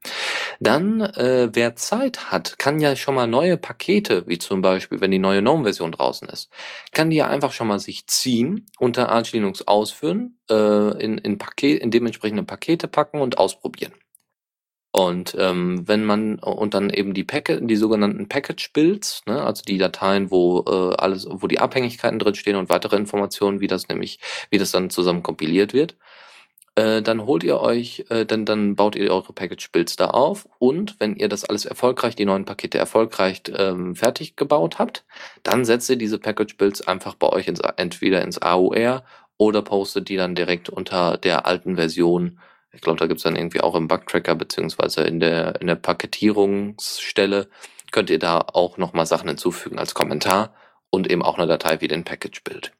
Speaker 3: Dann, äh, wer Zeit hat, kann ja schon mal neue Pakete, wie zum Beispiel, wenn die neue GNOME-Version draußen ist, kann die ja einfach schon mal sich ziehen, unter Arch Linux ausführen, äh, in, in, Paket, in dementsprechende Pakete packen und ausprobieren. Und ähm, wenn man und dann eben die Packet, die sogenannten Package Builds, ne, also die Dateien, wo äh, alles, wo die Abhängigkeiten drin stehen und weitere Informationen, wie das nämlich, wie das dann zusammen kompiliert wird, äh, dann holt ihr euch, äh, dann dann baut ihr eure Package Builds da auf. Und wenn ihr das alles erfolgreich, die neuen Pakete erfolgreich ähm, fertig gebaut habt, dann setzt ihr diese Package Builds einfach bei euch ins, entweder ins AOR oder postet die dann direkt unter der alten Version ich glaube, da gibt's dann irgendwie auch im Bugtracker beziehungsweise in der, in der Paketierungsstelle könnt ihr da auch nochmal Sachen hinzufügen als Kommentar und eben auch eine Datei wie den Package-Build.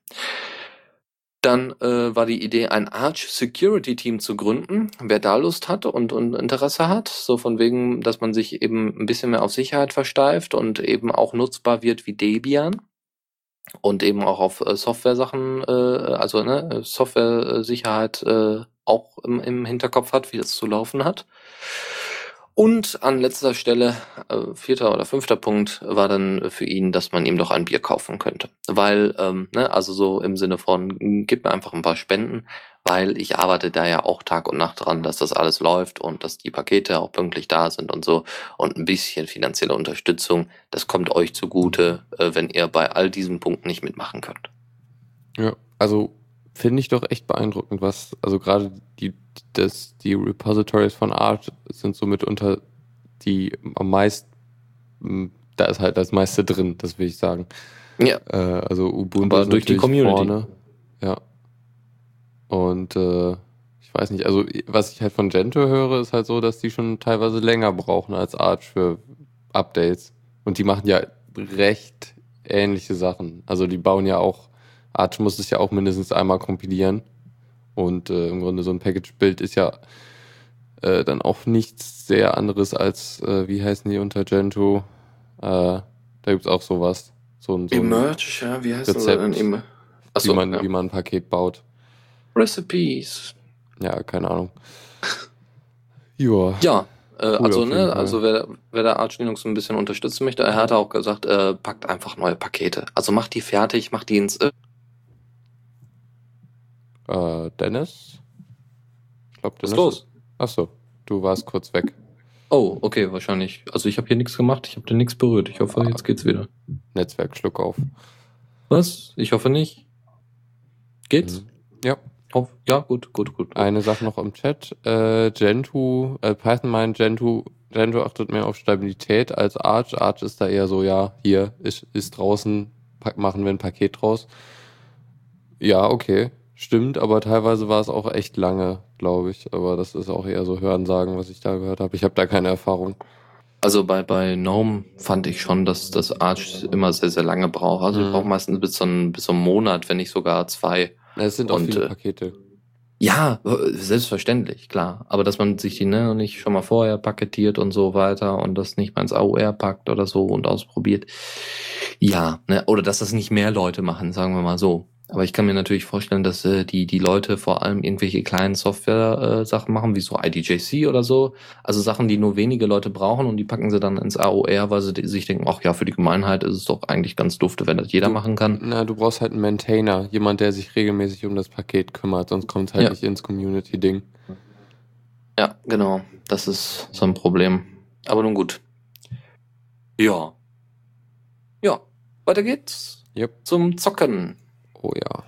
Speaker 3: Dann äh, war die Idee, ein Arch Security Team zu gründen. Wer da Lust hat und, und Interesse hat, so von wegen, dass man sich eben ein bisschen mehr auf Sicherheit versteift und eben auch nutzbar wird wie Debian und eben auch auf äh, Software-Sachen, äh, also ne, Software-Sicherheit äh, auch im, im Hinterkopf hat, wie das zu laufen hat. Und an letzter Stelle, äh, vierter oder fünfter Punkt, war dann für ihn, dass man ihm doch ein Bier kaufen könnte. Weil, ähm, ne, also so im Sinne von, gib mir einfach ein paar Spenden, weil ich arbeite da ja auch Tag und Nacht dran, dass das alles läuft und dass die Pakete auch pünktlich da sind und so. Und ein bisschen finanzielle Unterstützung, das kommt euch zugute, äh, wenn ihr bei all diesen Punkten nicht mitmachen könnt.
Speaker 2: Ja, also finde ich doch echt beeindruckend, was, also gerade die, das, die Repositories von Art sind so mitunter die am meisten, da ist halt das meiste drin, das will ich sagen.
Speaker 3: Ja,
Speaker 2: Äh, also Ubuntu
Speaker 3: Aber
Speaker 2: ist
Speaker 3: durch die Community.
Speaker 2: vorne. Ja. Und äh, ich weiß nicht, also was ich halt von Gento höre, ist halt so, dass die schon teilweise länger brauchen als Arch für Updates. Und die machen ja recht ähnliche Sachen. Also die bauen ja auch, Arch muss es ja auch mindestens einmal kompilieren. Und äh, im Grunde so ein Package-Bild ist ja äh, dann auch nichts sehr anderes als, äh, wie heißen die unter Gentoo? Äh, da gibt's auch sowas. So ein, so
Speaker 3: Emerge, ja, wie heißt das
Speaker 2: Rezept,
Speaker 3: denn? Emer
Speaker 2: wie,
Speaker 3: Achso,
Speaker 2: man,
Speaker 3: ja.
Speaker 2: wie man ein Paket baut.
Speaker 3: Recipes.
Speaker 2: Ja, keine Ahnung. Joa.
Speaker 3: Ja, äh,
Speaker 2: Cool,
Speaker 3: also, ne, also wer, wer der Arch Linux ein bisschen unterstützen möchte, er hat auch gesagt, äh, packt einfach neue Pakete. Also macht die fertig, macht die ins äh,
Speaker 2: Dennis? Ich glaube,
Speaker 3: Was
Speaker 2: Dennis.
Speaker 3: ist los?
Speaker 2: Achso, du warst kurz weg.
Speaker 3: Oh, okay, wahrscheinlich. Also ich habe hier nichts gemacht, ich habe da nichts berührt. Ich hoffe,
Speaker 2: Ah.
Speaker 3: jetzt geht's wieder.
Speaker 2: Netzwerk, Schluck auf.
Speaker 3: Was? Ich hoffe nicht. Geht's?
Speaker 2: Mhm. Ja.
Speaker 3: Hoff- Ja, gut, gut, gut.
Speaker 2: Eine Sache noch im Chat. Äh, Gentoo, äh, Python meint, Gentoo, Gentoo achtet mehr auf Stabilität als Arch. Arch ist da eher so, ja, hier ist, ist draußen, pack, machen wir ein Paket draus. Ja, okay, stimmt, aber teilweise war es auch echt lange, glaube ich. Aber das ist auch eher so Hörensagen, was ich da gehört habe. Ich habe da keine Erfahrung.
Speaker 3: Also bei, bei GNOME fand ich schon, dass das Arch immer sehr, sehr lange braucht. Also
Speaker 2: Mhm.
Speaker 3: ich brauche meistens bis so, ein, bis so einen Monat, wenn nicht sogar zwei.
Speaker 2: Es sind auch
Speaker 3: Und,
Speaker 2: viele
Speaker 3: äh,
Speaker 2: Pakete.
Speaker 3: Ja, selbstverständlich, klar. Aber dass man sich die ne, nicht schon mal vorher paketiert und so weiter und das nicht mal ins AOR packt oder so und ausprobiert. Ja, ne, oder dass das nicht mehr Leute machen, sagen wir mal so. Aber ich kann mir natürlich vorstellen, dass äh, die, die Leute vor allem irgendwelche kleinen Software-Sachen machen, wie so IDJC oder so. Also Sachen, die nur wenige Leute brauchen und die packen sie dann ins AOR, weil sie sich denken, ach ja, für die Gemeinheit ist es doch eigentlich ganz dufte, wenn das jeder
Speaker 2: Du-
Speaker 3: machen kann.
Speaker 2: Na, du brauchst halt einen Maintainer, jemand, der sich regelmäßig um das Paket kümmert, sonst kommt halt
Speaker 3: Ja.
Speaker 2: nicht ins Community-Ding.
Speaker 3: Ja, genau. Das ist so ein Problem. Aber nun gut. Ja. Ja. Weiter geht's
Speaker 2: Yep.
Speaker 3: zum Zocken.
Speaker 2: Oh ja.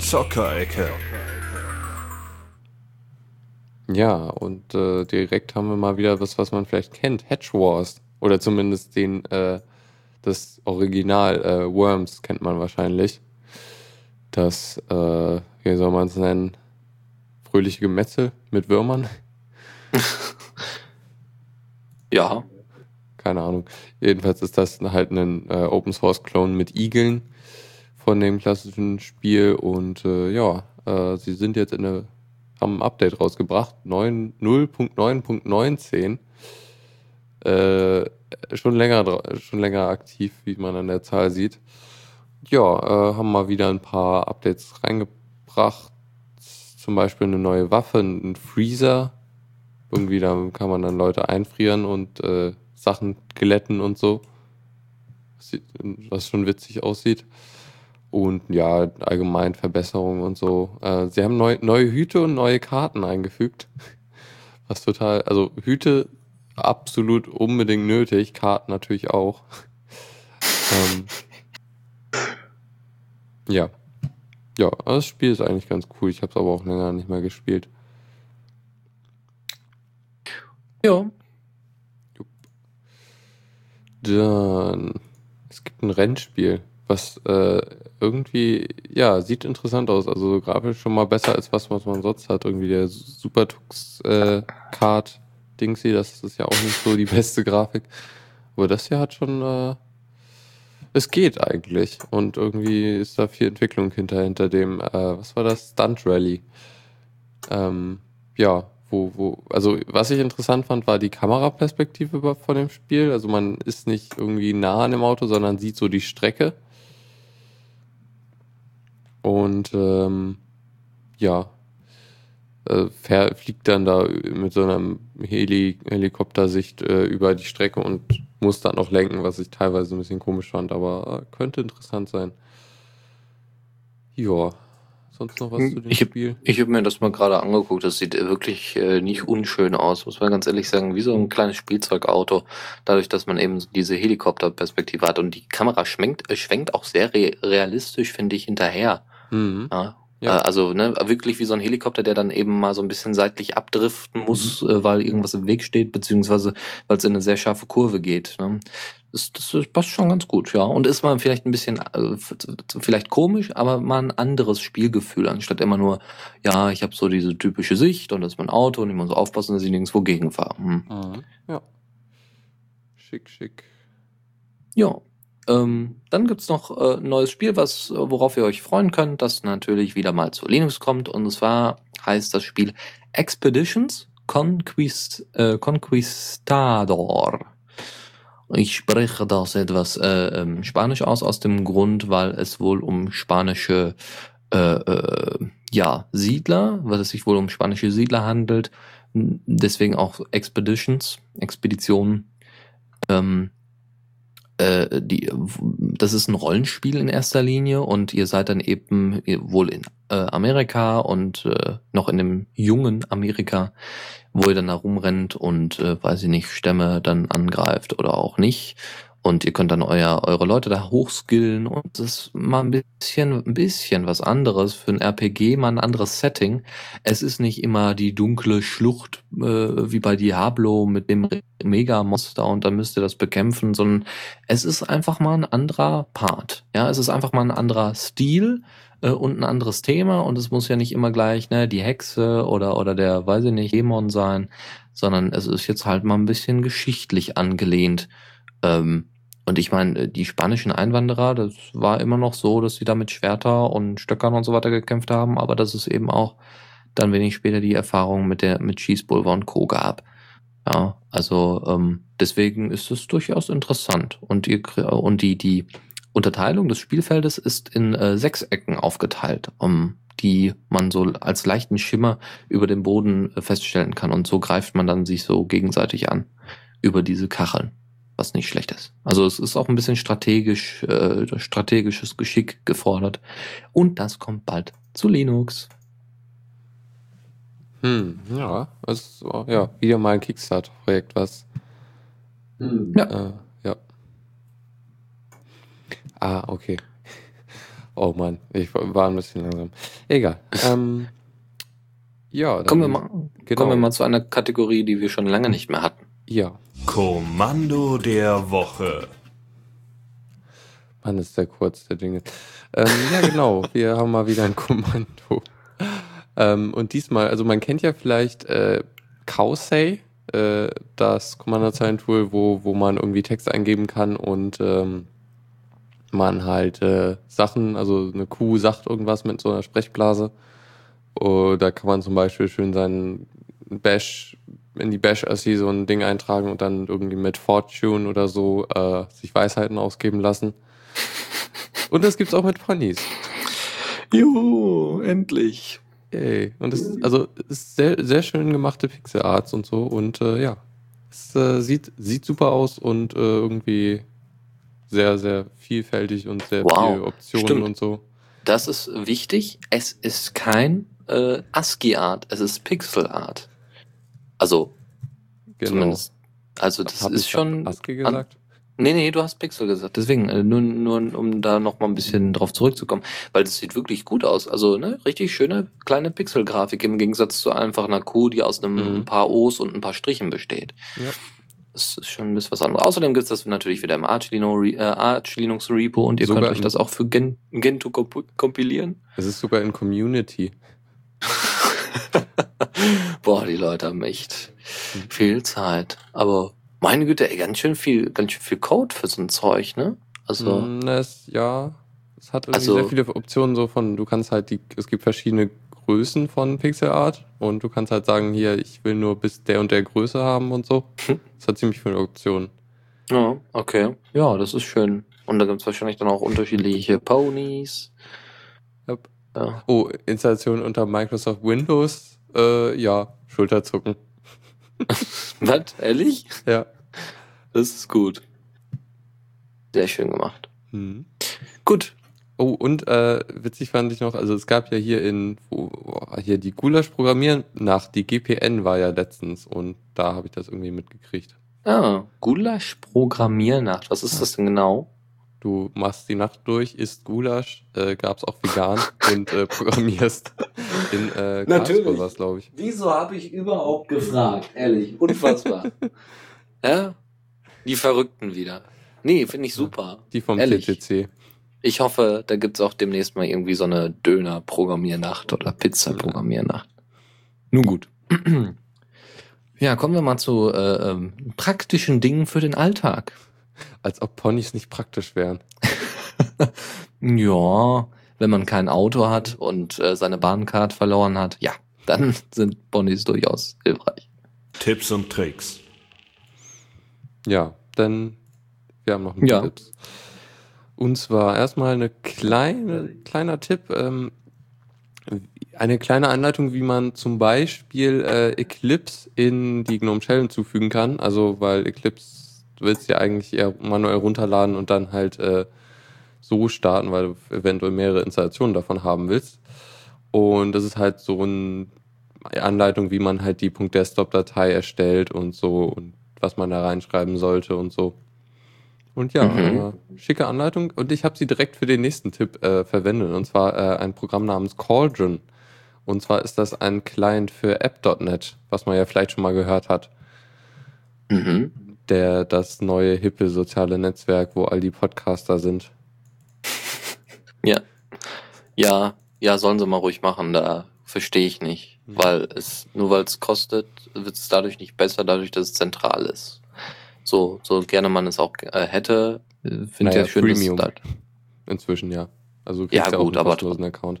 Speaker 1: Zockerecke.
Speaker 2: Ja, und äh, direkt haben wir mal wieder was, was man vielleicht kennt. Hedge Wars. Oder zumindest den, äh, das Original äh, Worms kennt man wahrscheinlich. Das, äh, wie soll man es nennen? Fröhliche Gemetzel mit Würmern.
Speaker 3: Ja.
Speaker 2: Keine Ahnung. Jedenfalls ist das halt ein äh, Open Source Clone mit Igeln von dem klassischen Spiel und äh, ja, äh, sie sind jetzt in eine, haben ein Update rausgebracht, 9 0.9.19. Äh, schon länger schon länger aktiv, wie man an der Zahl sieht. Ja, äh, haben mal wieder ein paar Updates reingebracht. Zum Beispiel eine neue Waffe, ein Freezer. Irgendwie, da kann man dann Leute einfrieren und äh, Sachen glätten und so. Was schon witzig aussieht. Und ja, allgemein Verbesserungen und so. Äh, sie haben neu, neue Hüte und neue Karten eingefügt. Was total, also Hüte absolut unbedingt nötig, Karten natürlich auch. ähm, ja. Ja, das Spiel ist eigentlich ganz cool. Ich habe es aber auch länger nicht mehr gespielt.
Speaker 3: Ja.
Speaker 2: Dann, es gibt ein Rennspiel, was äh, irgendwie, ja, sieht interessant aus. Also so grafisch schon mal besser als was, was man sonst hat. Irgendwie der Supertux äh, Dingsy, das ist ja auch nicht so die beste Grafik. Aber das hier hat schon, äh, es geht eigentlich. Und irgendwie ist da viel Entwicklung hinter, hinter dem, äh, was war das? Stunt Rally. Ähm, ja, wo, wo, also was ich interessant fand, war die Kameraperspektive von dem Spiel. Also man ist nicht irgendwie nah an dem Auto, sondern sieht so die Strecke. Und ähm, ja, äh, fliegt dann da mit so einer Heli Helikoptersicht äh, über die Strecke und muss dann noch lenken, was ich teilweise ein bisschen komisch fand, aber äh, könnte interessant sein. Ja, sonst noch was
Speaker 3: Hm,
Speaker 2: zu dem Spiel?
Speaker 3: Ich habe mir das mal gerade angeguckt. Das sieht wirklich äh, nicht unschön aus, muss man ganz ehrlich sagen. Wie so ein kleines Spielzeugauto. Dadurch, dass man eben diese Helikopterperspektive hat. Und die Kamera schwenkt, äh, schwenkt auch sehr re realistisch, finde ich, hinterher.
Speaker 2: Mhm.
Speaker 3: Ja.
Speaker 2: Ja.
Speaker 3: Äh, Also ne, wirklich wie so ein Helikopter, der dann eben mal so ein bisschen seitlich abdriften muss, äh, weil irgendwas im Weg steht, beziehungsweise weil es in eine sehr scharfe Kurve geht. Ne? Das, das passt schon ganz gut, ja. Und ist mal vielleicht ein bisschen, äh, vielleicht komisch, aber mal ein anderes Spielgefühl, anstatt immer nur, ja, ich habe so diese typische Sicht und das ist mein Auto und ich muss aufpassen, dass ich nirgendwo gegenfahre. Hm.
Speaker 2: Ja. Schick, schick.
Speaker 3: Ja. Ähm, dann gibt's noch äh, ein neues Spiel, was, äh, worauf ihr euch freuen könnt, das natürlich wieder mal zu Linux kommt. Und zwar heißt das Spiel Expeditions Conquist, äh, Conquistador. Ich spreche das etwas äh, ähm, Spanisch aus, aus dem Grund, weil es wohl um spanische äh, äh, ja, Siedler, weil es sich wohl um spanische Siedler handelt. Deswegen auch Expeditions, Expeditionen. Ähm, äh, die, das ist ein Rollenspiel in erster Linie und ihr seid dann eben wohl in äh, Amerika und äh, noch in dem jungen Amerika, wo ihr dann da rumrennt und, äh, weiß ich nicht, Stämme dann angreift oder auch nicht. Und ihr könnt dann euer, eure Leute da hochskillen und das ist mal ein bisschen, ein bisschen was anderes für ein RPG, mal ein anderes Setting. Es ist nicht immer die dunkle Schlucht äh, wie bei Diablo mit dem Mega-Monster und dann müsst ihr das bekämpfen, sondern es ist einfach mal ein anderer Part. Ja, es ist einfach mal ein anderer Stil äh, und ein anderes Thema und es muss ja nicht immer gleich ne, die Hexe oder, oder der, weiß ich nicht, Dämon sein, sondern es ist jetzt halt mal ein bisschen geschichtlich angelehnt. Ähm, und ich meine, die spanischen Einwanderer, das war immer noch so, dass sie da mit Schwerter und Stöckern und so weiter gekämpft haben, aber dass es eben auch dann wenig später die Erfahrung mit der mit Schießpulver und Co. gab. Ja, also ähm, deswegen ist es durchaus interessant. Und, ihr, krie- und die, die Unterteilung des Spielfeldes ist in äh, sechs Ecken aufgeteilt, um die man so als leichten Schimmer über dem Boden äh, feststellen kann. Und so greift man dann sich so gegenseitig an über diese Kacheln, was nicht schlecht ist. Also es ist auch ein bisschen strategisch, äh, strategisches Geschick gefordert. Und das kommt bald zu Linux.
Speaker 2: Hm, ja, also, ja, wieder mal ein Kickstarter-Projekt, was,
Speaker 3: Ja.
Speaker 2: äh, ja. Ah, okay. Oh Mann, ich war ein bisschen langsam. Egal. Ähm, ja, dann,
Speaker 3: Kommen wir mal,
Speaker 2: genau.
Speaker 3: kommen wir mal zu einer Kategorie, die wir schon lange nicht mehr hatten.
Speaker 2: Ja,
Speaker 1: Kommando der Woche.
Speaker 2: Mann, ist der kurz, der Jingle. Ähm, ja, genau, wir haben mal wieder ein Kommando. Ähm, und diesmal, also man kennt ja vielleicht äh, Cowsay, äh, das Kommandozeilentool, wo, wo man irgendwie Text eingeben kann und ähm, man halt äh, Sachen, also eine Kuh sagt irgendwas mit so einer Sprechblase. Oh, da kann man zum Beispiel schön seinen Bash, in die Bash-Assi so ein Ding eintragen und dann irgendwie mit Fortune oder so äh, sich Weisheiten ausgeben lassen. Und das gibt's auch mit Ponys.
Speaker 3: Juhu, endlich.
Speaker 2: Yay. Und es also ist sehr, sehr schön gemachte Pixel-Arts und so. Und äh, ja, es äh, sieht, sieht super aus und äh, irgendwie sehr, sehr vielfältig und sehr
Speaker 3: Wow,
Speaker 2: viele Optionen
Speaker 3: stimmt.
Speaker 2: und so.
Speaker 3: Das ist wichtig. Es ist kein äh, ASCII-Art, es ist Pixel-Art. Also,
Speaker 2: Genau.
Speaker 3: zumindest. Also, das
Speaker 2: Hab
Speaker 3: ist schon.
Speaker 2: ASCII gesagt?
Speaker 3: Nee, nee, du hast Pixel gesagt. Deswegen, äh, nur, nur um da noch mal ein bisschen drauf zurückzukommen. Weil das sieht wirklich gut aus. Also, ne, richtig schöne kleine Pixel-Grafik im Gegensatz zu einfach einer Kuh, die aus einem
Speaker 2: Mhm.
Speaker 3: paar O's und ein paar Strichen besteht.
Speaker 2: Ja.
Speaker 3: Das ist schon ein bisschen was anderes. Außerdem gibt es das natürlich wieder im Arch, Lino, äh, Arch Linux Repo und ihr
Speaker 2: Sogar
Speaker 3: könnt euch das auch für Gen, Gentoo komp kompilieren.
Speaker 2: Es ist sogar in Community.
Speaker 3: Boah, die Leute haben echt viel Zeit. Aber meine Güte, ey, ganz schön viel, ganz schön viel Code für so ein Zeug, ne? Also,
Speaker 2: Mm, es, ja, es hat irgendwie
Speaker 3: Also-
Speaker 2: sehr viele Optionen so von, du kannst halt die, es gibt verschiedene Größen von Pixel Art und du kannst halt sagen, hier, ich will nur bis der und der Größe haben und so.
Speaker 3: Hm.
Speaker 2: Es hat ziemlich viele Optionen.
Speaker 3: ja, okay. Ja, das ist schön. Und da gibt's wahrscheinlich dann auch unterschiedliche Ponys.
Speaker 2: Yep.
Speaker 3: Ja.
Speaker 2: Oh, Installation unter Microsoft Windows, äh, ja, Schulterzucken.
Speaker 3: Was? Ehrlich?
Speaker 2: Ja.
Speaker 3: Das ist gut. Sehr schön gemacht.
Speaker 2: Hm.
Speaker 3: Gut.
Speaker 2: Oh, und äh, witzig fand ich noch, also es gab ja hier in, wo, wo- hier die Gulasch programmieren nach die GPN war ja letztens und da habe ich das irgendwie mitgekriegt.
Speaker 3: Ah, Gulasch Programmiernacht. Was ist das denn genau?
Speaker 2: Du machst die Nacht durch, isst Gulasch, äh, gab's auch vegan und äh, programmierst in äh,
Speaker 3: Natürlich.
Speaker 2: was, glaube ich.
Speaker 3: Wieso habe ich überhaupt gefragt? Ehrlich, unfassbar. ja? Die Verrückten wieder. Nee, finde ich super.
Speaker 2: Die vom
Speaker 3: Ehrlich.
Speaker 2: TTC.
Speaker 3: Ich hoffe, da gibt's auch demnächst mal irgendwie so eine Döner-Programmiernacht oder Pizza-Programmiernacht. Nun gut. Ja, kommen wir mal zu äh, ähm, praktischen Dingen für den Alltag.
Speaker 2: Als ob Ponys nicht praktisch wären.
Speaker 3: Ja, wenn man kein Auto hat und äh, seine Bahncard verloren hat, ja, dann sind Ponys durchaus hilfreich.
Speaker 1: Tipps und Tricks.
Speaker 2: Ja, dann wir haben noch ein
Speaker 3: Ja.
Speaker 2: paar Tipps. Und zwar erstmal eine kleine, kleiner Tipp, ähm, eine kleine Anleitung, wie man zum Beispiel äh, Eclipse in die GNOME Shell hinzufügen kann. Also, weil Eclipse willst du ja eigentlich eher manuell runterladen und dann halt äh, so starten, weil du eventuell mehrere Installationen davon haben willst. Und das ist halt so eine Anleitung, wie man halt die .desktop-Datei erstellt und so und was man da reinschreiben sollte und so. Und ja,
Speaker 3: Mhm.
Speaker 2: äh, schicke Anleitung. Und ich habe sie direkt für den nächsten Tipp äh, verwendet. Und zwar äh, ein Programm namens Cauldron. Und zwar ist das ein Client für App.NET, was man ja vielleicht schon mal gehört hat.
Speaker 3: Mhm.
Speaker 2: Der das neue hippe soziale Netzwerk, wo all die Podcaster sind.
Speaker 3: Ja. Ja, ja, sollen sie mal ruhig machen, da verstehe ich nicht.
Speaker 2: Mhm.
Speaker 3: Weil es, nur weil es kostet, wird es dadurch nicht besser, dadurch, dass es zentral ist. So, so gerne man es auch äh, hätte, äh, finde ich
Speaker 2: Naja,
Speaker 3: ja schön, dass
Speaker 2: Premium.
Speaker 3: da,
Speaker 2: Inzwischen ja. Also
Speaker 3: Ja, gut, aber
Speaker 2: Account.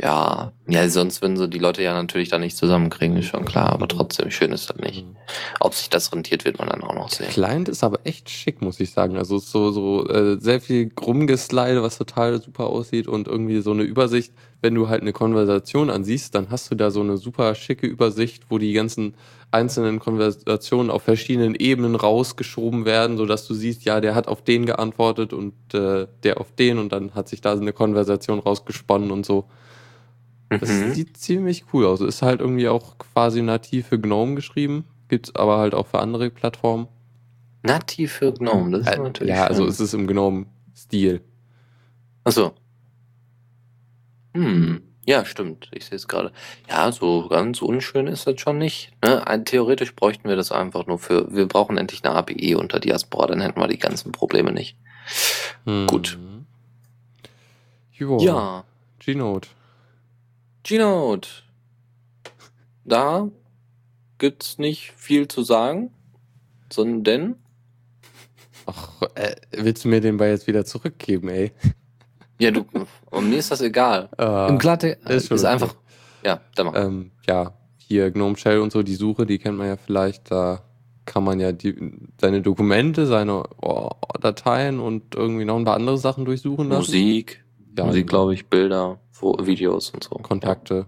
Speaker 3: Ja, ja, sonst würden sie die Leute ja natürlich da nicht zusammenkriegen, ist schon klar, aber trotzdem schön ist das nicht.
Speaker 2: Mhm.
Speaker 3: Ob sich das rentiert, wird man dann auch noch sehen.
Speaker 2: Client ist aber echt schick, muss ich sagen. Also so, so äh, sehr viel Rumgeslide, was total super aussieht und irgendwie so eine Übersicht. Wenn du halt eine Konversation ansiehst, dann hast du da so eine super schicke Übersicht, wo die ganzen einzelnen Konversationen auf verschiedenen Ebenen rausgeschoben werden, sodass du siehst, ja, der hat auf den geantwortet und äh, der auf den und dann hat sich da so eine Konversation rausgesponnen und so. Das
Speaker 3: Mhm.
Speaker 2: sieht ziemlich cool aus. Ist halt irgendwie auch quasi nativ für GNOME geschrieben, gibt's aber halt auch für andere Plattformen.
Speaker 3: Nativ für GNOME, das ist
Speaker 2: Äh,
Speaker 3: natürlich
Speaker 2: ja, also
Speaker 3: schön.
Speaker 2: es ist im GNOME-Stil.
Speaker 3: Achso. Hm, ja, stimmt. Ich sehe es gerade. Ja, so ganz unschön ist das schon nicht. Ne? Theoretisch bräuchten wir das einfach nur für. Wir brauchen endlich eine API unter Diaspora, dann hätten wir die ganzen Probleme nicht. Gut.
Speaker 2: Mhm. Jo,
Speaker 3: Ja,
Speaker 2: Gnote.
Speaker 3: Gnote. Da gibt's nicht viel zu sagen, sondern
Speaker 2: Ach, äh, willst du mir den Ball jetzt wieder zurückgeben, ey?
Speaker 3: ja, du, um mir ist das egal.
Speaker 2: Äh,
Speaker 3: Im Glatte
Speaker 2: ist
Speaker 3: ist,
Speaker 2: schon okay.
Speaker 3: einfach. Ja, dann mach.
Speaker 2: ähm, ja, hier GNOME Shell und so, die Suche, die kennt man ja vielleicht. Da kann man ja die, seine Dokumente, seine oh, Dateien und irgendwie noch ein paar andere Sachen durchsuchen lassen.
Speaker 3: Musik,
Speaker 2: Ja,
Speaker 3: Musik,
Speaker 2: genau.
Speaker 3: glaube ich, Bilder, Videos und so.
Speaker 2: Kontakte.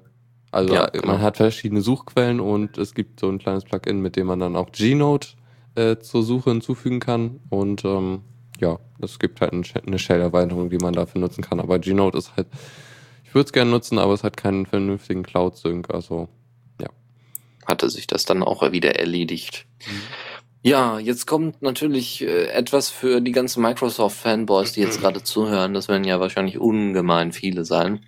Speaker 2: Also
Speaker 3: Ja, genau.
Speaker 2: man hat verschiedene Suchquellen und es gibt so ein kleines Plugin, mit dem man dann auch Gnote äh, zur Suche hinzufügen kann. Und ähm, ja, es gibt halt eine Shell-Erweiterung, die man dafür nutzen kann. Aber Gnote ist halt, ich würde es gerne nutzen, aber es hat keinen vernünftigen Cloud-Sync. Also
Speaker 3: hatte sich das dann auch wieder erledigt. Ja, jetzt kommt natürlich äh, etwas für die ganzen Microsoft-Fanboys, die jetzt gerade zuhören. Das werden ja wahrscheinlich ungemein viele sein.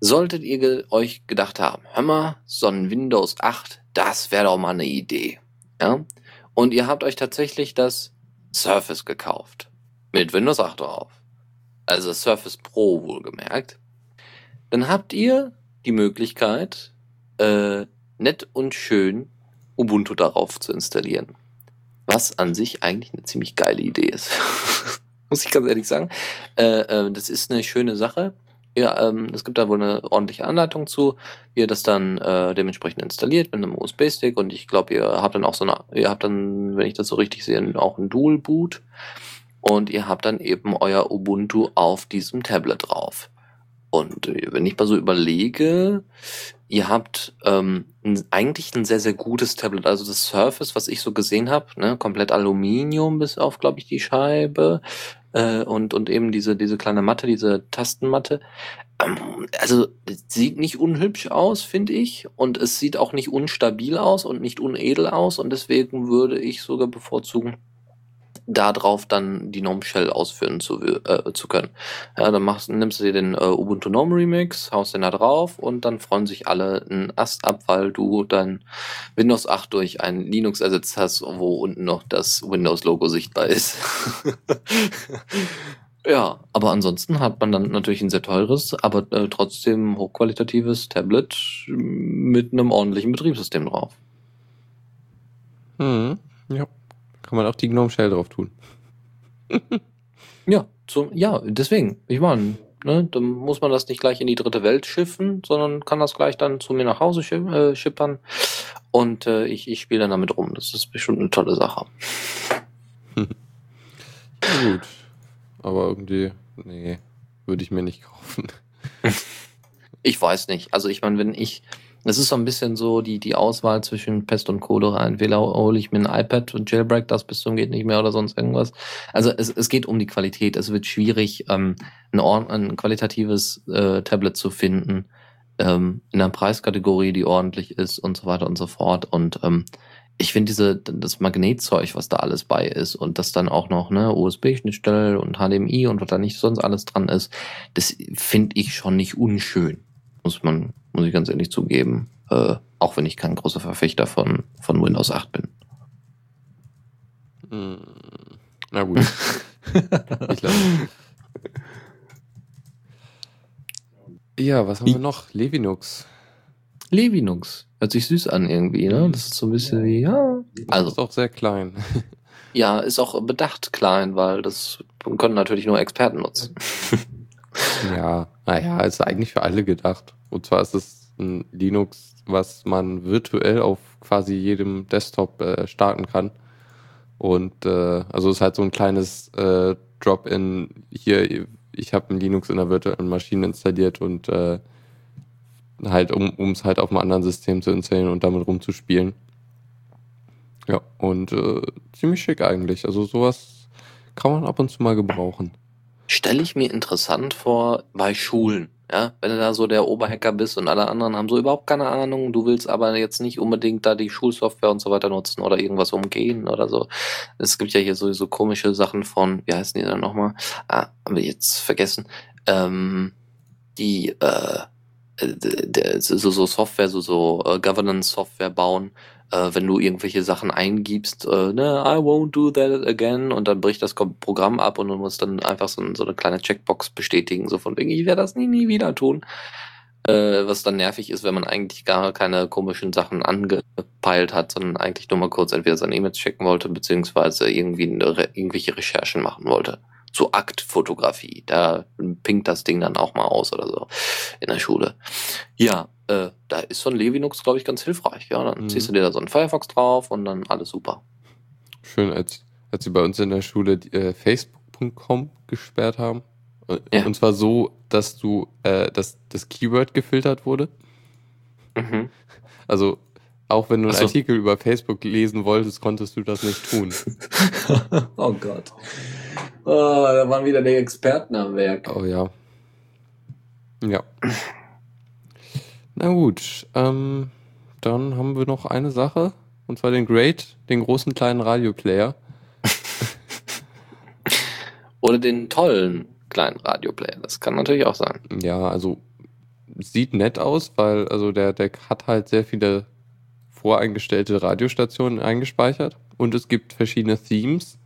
Speaker 3: Solltet ihr ge euch gedacht haben, hör mal, so ein Windows 8, das wäre doch mal eine Idee. Ja? Und ihr habt euch tatsächlich das Surface gekauft. Mit Windows 8 drauf. Also das Surface Pro wohlgemerkt. Dann habt ihr die Möglichkeit, äh, nett und schön Ubuntu darauf zu installieren. Was an sich eigentlich eine ziemlich geile Idee ist. Muss ich ganz ehrlich sagen. Äh, äh, das ist eine schöne Sache. Ja, ähm, es gibt da wohl eine ordentliche Anleitung zu, wie ihr das dann äh, dementsprechend installiert mit einem USB-Stick und ich glaube, ihr habt dann auch so eine, ihr habt dann, wenn ich das so richtig sehe, auch ein Dual-Boot und ihr habt dann eben euer Ubuntu auf diesem Tablet drauf. Und äh, wenn ich mal so überlege, ihr habt ähm, ein, eigentlich ein sehr, sehr gutes Tablet. Also das Surface, was ich so gesehen habe, ne, komplett Aluminium bis auf, glaube ich, die Scheibe äh, und, und eben diese, diese kleine Matte, diese Tastenmatte. Ähm, also sieht nicht unhübsch aus, finde ich. Und es sieht auch nicht unstabil aus und nicht unedel aus. Und deswegen würde ich sogar bevorzugen, darauf dann die GNOME Shell ausführen zu, äh, zu können. Ja, dann machst, nimmst du dir den äh, Ubuntu GNOME Remix, haust den da drauf und dann freuen sich alle einen Ast ab, weil du dein Windows 8 durch ein Linux ersetzt hast, wo unten noch das Windows-Logo sichtbar ist. ja, aber ansonsten hat man dann natürlich ein sehr teures, aber äh, trotzdem hochqualitatives Tablet mit einem ordentlichen Betriebssystem drauf.
Speaker 2: Mhm. Ja. Kann man auch die Gnome Shell drauf tun.
Speaker 3: Ja, so, ja, deswegen. Ich meine, ne, dann muss man das nicht gleich in die dritte Welt schiffen, sondern kann das gleich dann zu mir nach Hause schi äh, schippern. Und äh, ich, ich spiele dann damit rum. Das ist bestimmt eine tolle Sache.
Speaker 2: Ja, gut. Aber irgendwie, nee, würde ich mir nicht kaufen.
Speaker 3: Ich weiß nicht. Also ich meine, wenn ich, das ist so ein bisschen so die, die Auswahl zwischen Pest und Cholera. Entweder hole ich mir ein iPad und jailbreak das bis zum geht nicht mehr oder sonst irgendwas. Also es, es geht um die Qualität. Es wird schwierig, ähm, ein, ein qualitatives äh, Tablet zu finden ähm, in einer Preiskategorie, die ordentlich ist und so weiter und so fort. Und ähm, ich finde diese das Magnetzeug, was da alles bei ist und das dann auch noch ne USB-Schnittstelle und HDMI und was da nicht sonst alles dran ist, das finde ich schon nicht unschön, muss man muss ich ganz ehrlich zugeben, äh, auch wenn ich kein großer Verfechter von von Windows 8 bin.
Speaker 2: Hm. Na gut. ich. Ja, was haben wir noch? Levinux.
Speaker 3: Levinux hört sich süß an irgendwie, ne? Das ist so ein bisschen wie ja,
Speaker 2: also ist auch sehr klein.
Speaker 3: ja, ist auch bedacht klein, weil das können natürlich nur Experten nutzen.
Speaker 2: ja, naja, ist eigentlich für alle gedacht. Und zwar ist es ein Linux, was man virtuell auf quasi jedem Desktop äh, starten kann. Und äh, also ist halt so ein kleines äh, Drop-in hier, ich habe ein Linux in einer virtuellen Maschine installiert und äh, halt, um es halt auf einem anderen System zu installieren und damit rumzuspielen. Ja, und äh, ziemlich schick eigentlich. Also sowas kann man ab und zu mal gebrauchen.
Speaker 3: Stelle ich mir interessant vor bei Schulen. Ja, wenn du da so der Oberhacker bist und alle anderen haben so überhaupt keine Ahnung, du willst aber jetzt nicht unbedingt da die Schulsoftware und so weiter nutzen oder irgendwas umgehen oder so. Es gibt ja hier sowieso komische Sachen von, wie heißen die dann nochmal? Ah, haben wir jetzt vergessen. Ähm, die, äh, d- so, so Software, so, so äh, Governance-Software bauen, äh, wenn du irgendwelche Sachen eingibst, äh, ne, I won't do that again, und dann bricht das Programm ab und du musst dann einfach so, so eine kleine Checkbox bestätigen, so von wegen, ich werde das nie, nie wieder tun. Äh, was dann nervig ist, wenn man eigentlich gar keine komischen Sachen angepeilt hat, sondern eigentlich nur mal kurz entweder seine E-Mails checken wollte, beziehungsweise irgendwie Re- irgendwelche Recherchen machen wollte. So Aktfotografie, da pinkt das Ding dann auch mal aus oder so in der Schule. Ja, äh, da ist so ein Levinux, glaube ich, ganz hilfreich. Ja, dann
Speaker 2: Mhm.
Speaker 3: ziehst du dir da so einen Firefox drauf und dann alles super.
Speaker 2: Schön, als, als sie bei uns in der Schule die, äh, Facebook.com gesperrt haben. Äh,
Speaker 3: Ja.
Speaker 2: Und zwar so, dass du, äh, dass das Keyword gefiltert wurde.
Speaker 3: Mhm.
Speaker 2: Also auch wenn du einen
Speaker 3: so.
Speaker 2: Artikel über Facebook lesen wolltest, konntest du das nicht tun.
Speaker 3: oh Gott. Oh, da waren wieder die Experten am Werk.
Speaker 2: Oh ja. Ja. Na gut, ähm, dann haben wir noch eine Sache. Und zwar den Great, den großen kleinen Radioplayer.
Speaker 3: Oder den tollen kleinen Radioplayer. Das kann natürlich auch sein.
Speaker 2: Ja, also sieht nett aus, weil also der, der hat halt sehr viele voreingestellte Radiostationen eingespeichert und es gibt verschiedene Themes.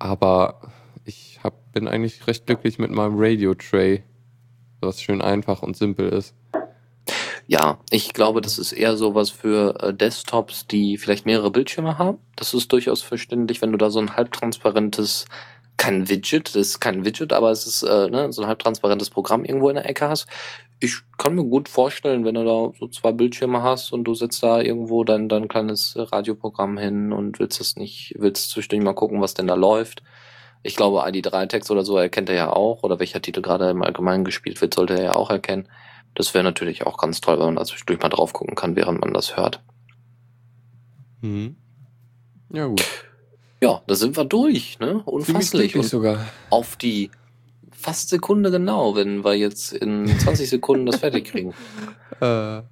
Speaker 2: Aber ich hab, bin eigentlich recht glücklich mit meinem Radio Tray, was schön einfach und simpel ist.
Speaker 3: Ja, ich glaube, das ist eher sowas für äh, Desktops, die vielleicht mehrere Bildschirme haben. Das ist durchaus verständlich, wenn du da so ein halbtransparentes, kein Widget, das ist kein Widget, aber es ist äh, ne, so ein halbtransparentes Programm irgendwo in der Ecke hast. Ich kann mir gut vorstellen, wenn du da so zwei Bildschirme hast und du setzt da irgendwo dein, dein kleines Radioprogramm hin und willst das nicht, willst zwischendurch mal gucken, was denn da läuft. Ich glaube, ID3-Text oder so erkennt er ja auch, oder welcher Titel gerade im Allgemeinen gespielt wird, sollte er ja auch erkennen. Das wäre natürlich auch ganz toll, wenn man da zwischendurch mal drauf gucken kann, während man das hört.
Speaker 2: Mhm. Ja, gut.
Speaker 3: Ja, da sind wir durch, ne? Unfasslich. Und
Speaker 2: sogar.
Speaker 3: auf die fast Sekunde genau, wenn wir jetzt in 20 Sekunden das fertig kriegen.
Speaker 2: Äh,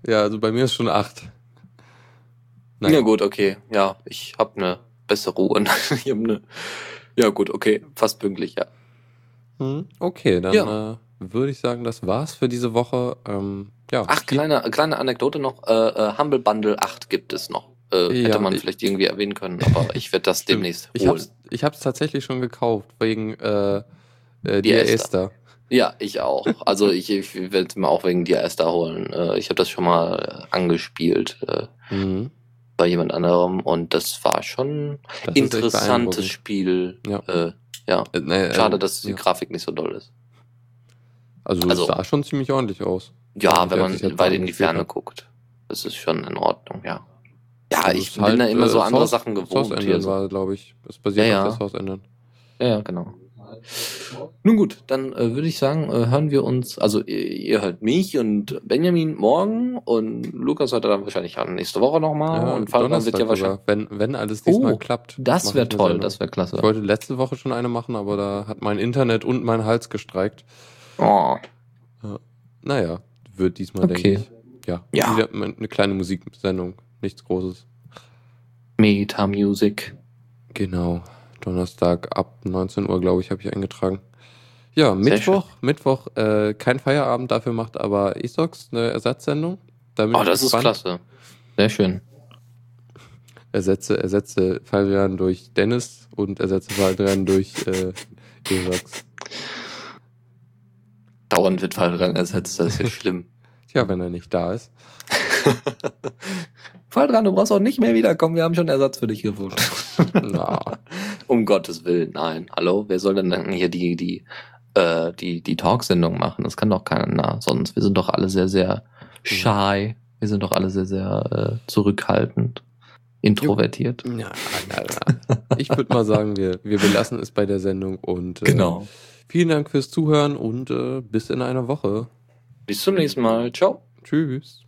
Speaker 2: ja, also bei mir ist schon acht.
Speaker 3: Na gut, okay. Ja, ich habe eine bessere Uhr. ich hab ne, ja gut, okay, fast pünktlich, ja.
Speaker 2: Hm, okay, dann
Speaker 3: Ja.
Speaker 2: äh, würde ich sagen, das war's für diese Woche. Ähm, ja,
Speaker 3: Ach, kleine, kleine Anekdote noch, äh, äh, Humble Bundle 8 gibt es noch. Äh,
Speaker 2: Ja,
Speaker 3: hätte man
Speaker 2: ich-
Speaker 3: vielleicht irgendwie erwähnen können, aber ich werde das demnächst
Speaker 2: ich
Speaker 3: holen.
Speaker 2: hab's, ich hab's tatsächlich schon gekauft, wegen äh, äh,
Speaker 3: Die Esther.
Speaker 2: Esther.
Speaker 3: Ja, ich auch. Also ich, ich werde mir auch wegen dir da holen. Äh, ich habe das schon mal äh, angespielt äh,
Speaker 2: Mhm.
Speaker 3: bei jemand anderem und das war schon
Speaker 2: Das
Speaker 3: interessantes. Spiel.
Speaker 2: Ja.
Speaker 3: Äh, ja.
Speaker 2: Äh, nee,
Speaker 3: Schade,
Speaker 2: äh,
Speaker 3: dass die
Speaker 2: ja.
Speaker 3: Grafik nicht so doll ist.
Speaker 2: Also,
Speaker 3: also-
Speaker 2: es sah schon ziemlich ordentlich aus.
Speaker 3: Ja,
Speaker 2: Also,
Speaker 3: wenn man weit in die Ferne
Speaker 2: hat.
Speaker 3: guckt. Das ist schon in Ordnung, ja. Ja,
Speaker 2: Also
Speaker 3: ich bin
Speaker 2: halt,
Speaker 3: da immer
Speaker 2: äh,
Speaker 3: so andere
Speaker 2: Source-
Speaker 3: Sachen gewohnt. Hier
Speaker 2: Engine
Speaker 3: so.
Speaker 2: war, glaube ich. Es basiert
Speaker 3: Ja,
Speaker 2: auf der Source Engine.
Speaker 3: Ja, ja, genau. Nun gut, dann äh, würde ich sagen, äh, hören wir uns, also ihr, ihr hört mich und Benjamin morgen und Lukas hört er dann wahrscheinlich auch nächste Woche nochmal
Speaker 2: Ja,
Speaker 3: und Falkan wird ja wahrscheinlich.
Speaker 2: wenn, wenn alles diesmal
Speaker 3: Oh,
Speaker 2: klappt.
Speaker 3: Das wäre toll, das wäre klasse.
Speaker 2: Ich wollte letzte Woche schon eine machen, aber da hat mein Internet und mein Hals gestreikt.
Speaker 3: Oh,
Speaker 2: Naja, wird diesmal,
Speaker 3: Okay.
Speaker 2: denke ich. Ja,
Speaker 3: Ja.
Speaker 2: Wieder eine kleine Musiksendung, nichts Großes.
Speaker 3: Meta Music.
Speaker 2: Genau, Donnerstag ab 19 Uhr, glaube ich, habe ich eingetragen. Ja, Mittwoch, Mittwoch, äh, kein Feierabend, dafür macht aber Esox eine Ersatzsendung. Da
Speaker 3: Oh, das ist
Speaker 2: gespannt.
Speaker 3: klasse. Sehr schön.
Speaker 2: Ersetze, ersetze Fabian durch Dennis und ersetze Fabian durch äh, Esox.
Speaker 3: Dauernd wird Fallrang ersetzt, das ist ja schlimm.
Speaker 2: Tja, wenn er nicht da ist.
Speaker 3: Fallrang, du brauchst auch nicht mehr wiederkommen, wir haben schon Ersatz für dich gefunden.
Speaker 2: Na,
Speaker 3: Um Gottes Willen, nein. Hallo, wer soll denn dann hier die, die, äh, die, die Talksendung machen? Das kann doch keiner sonst. Wir sind doch alle sehr, sehr shy. Wir sind doch alle sehr, sehr äh, zurückhaltend. Introvertiert.
Speaker 2: ja, na, na. Ich würde mal sagen, wir, wir belassen es bei der Sendung und äh,
Speaker 3: Genau.
Speaker 2: vielen Dank fürs Zuhören und äh, bis in einer Woche.
Speaker 3: Bis zum nächsten Mal. Ciao.
Speaker 2: Tschüss.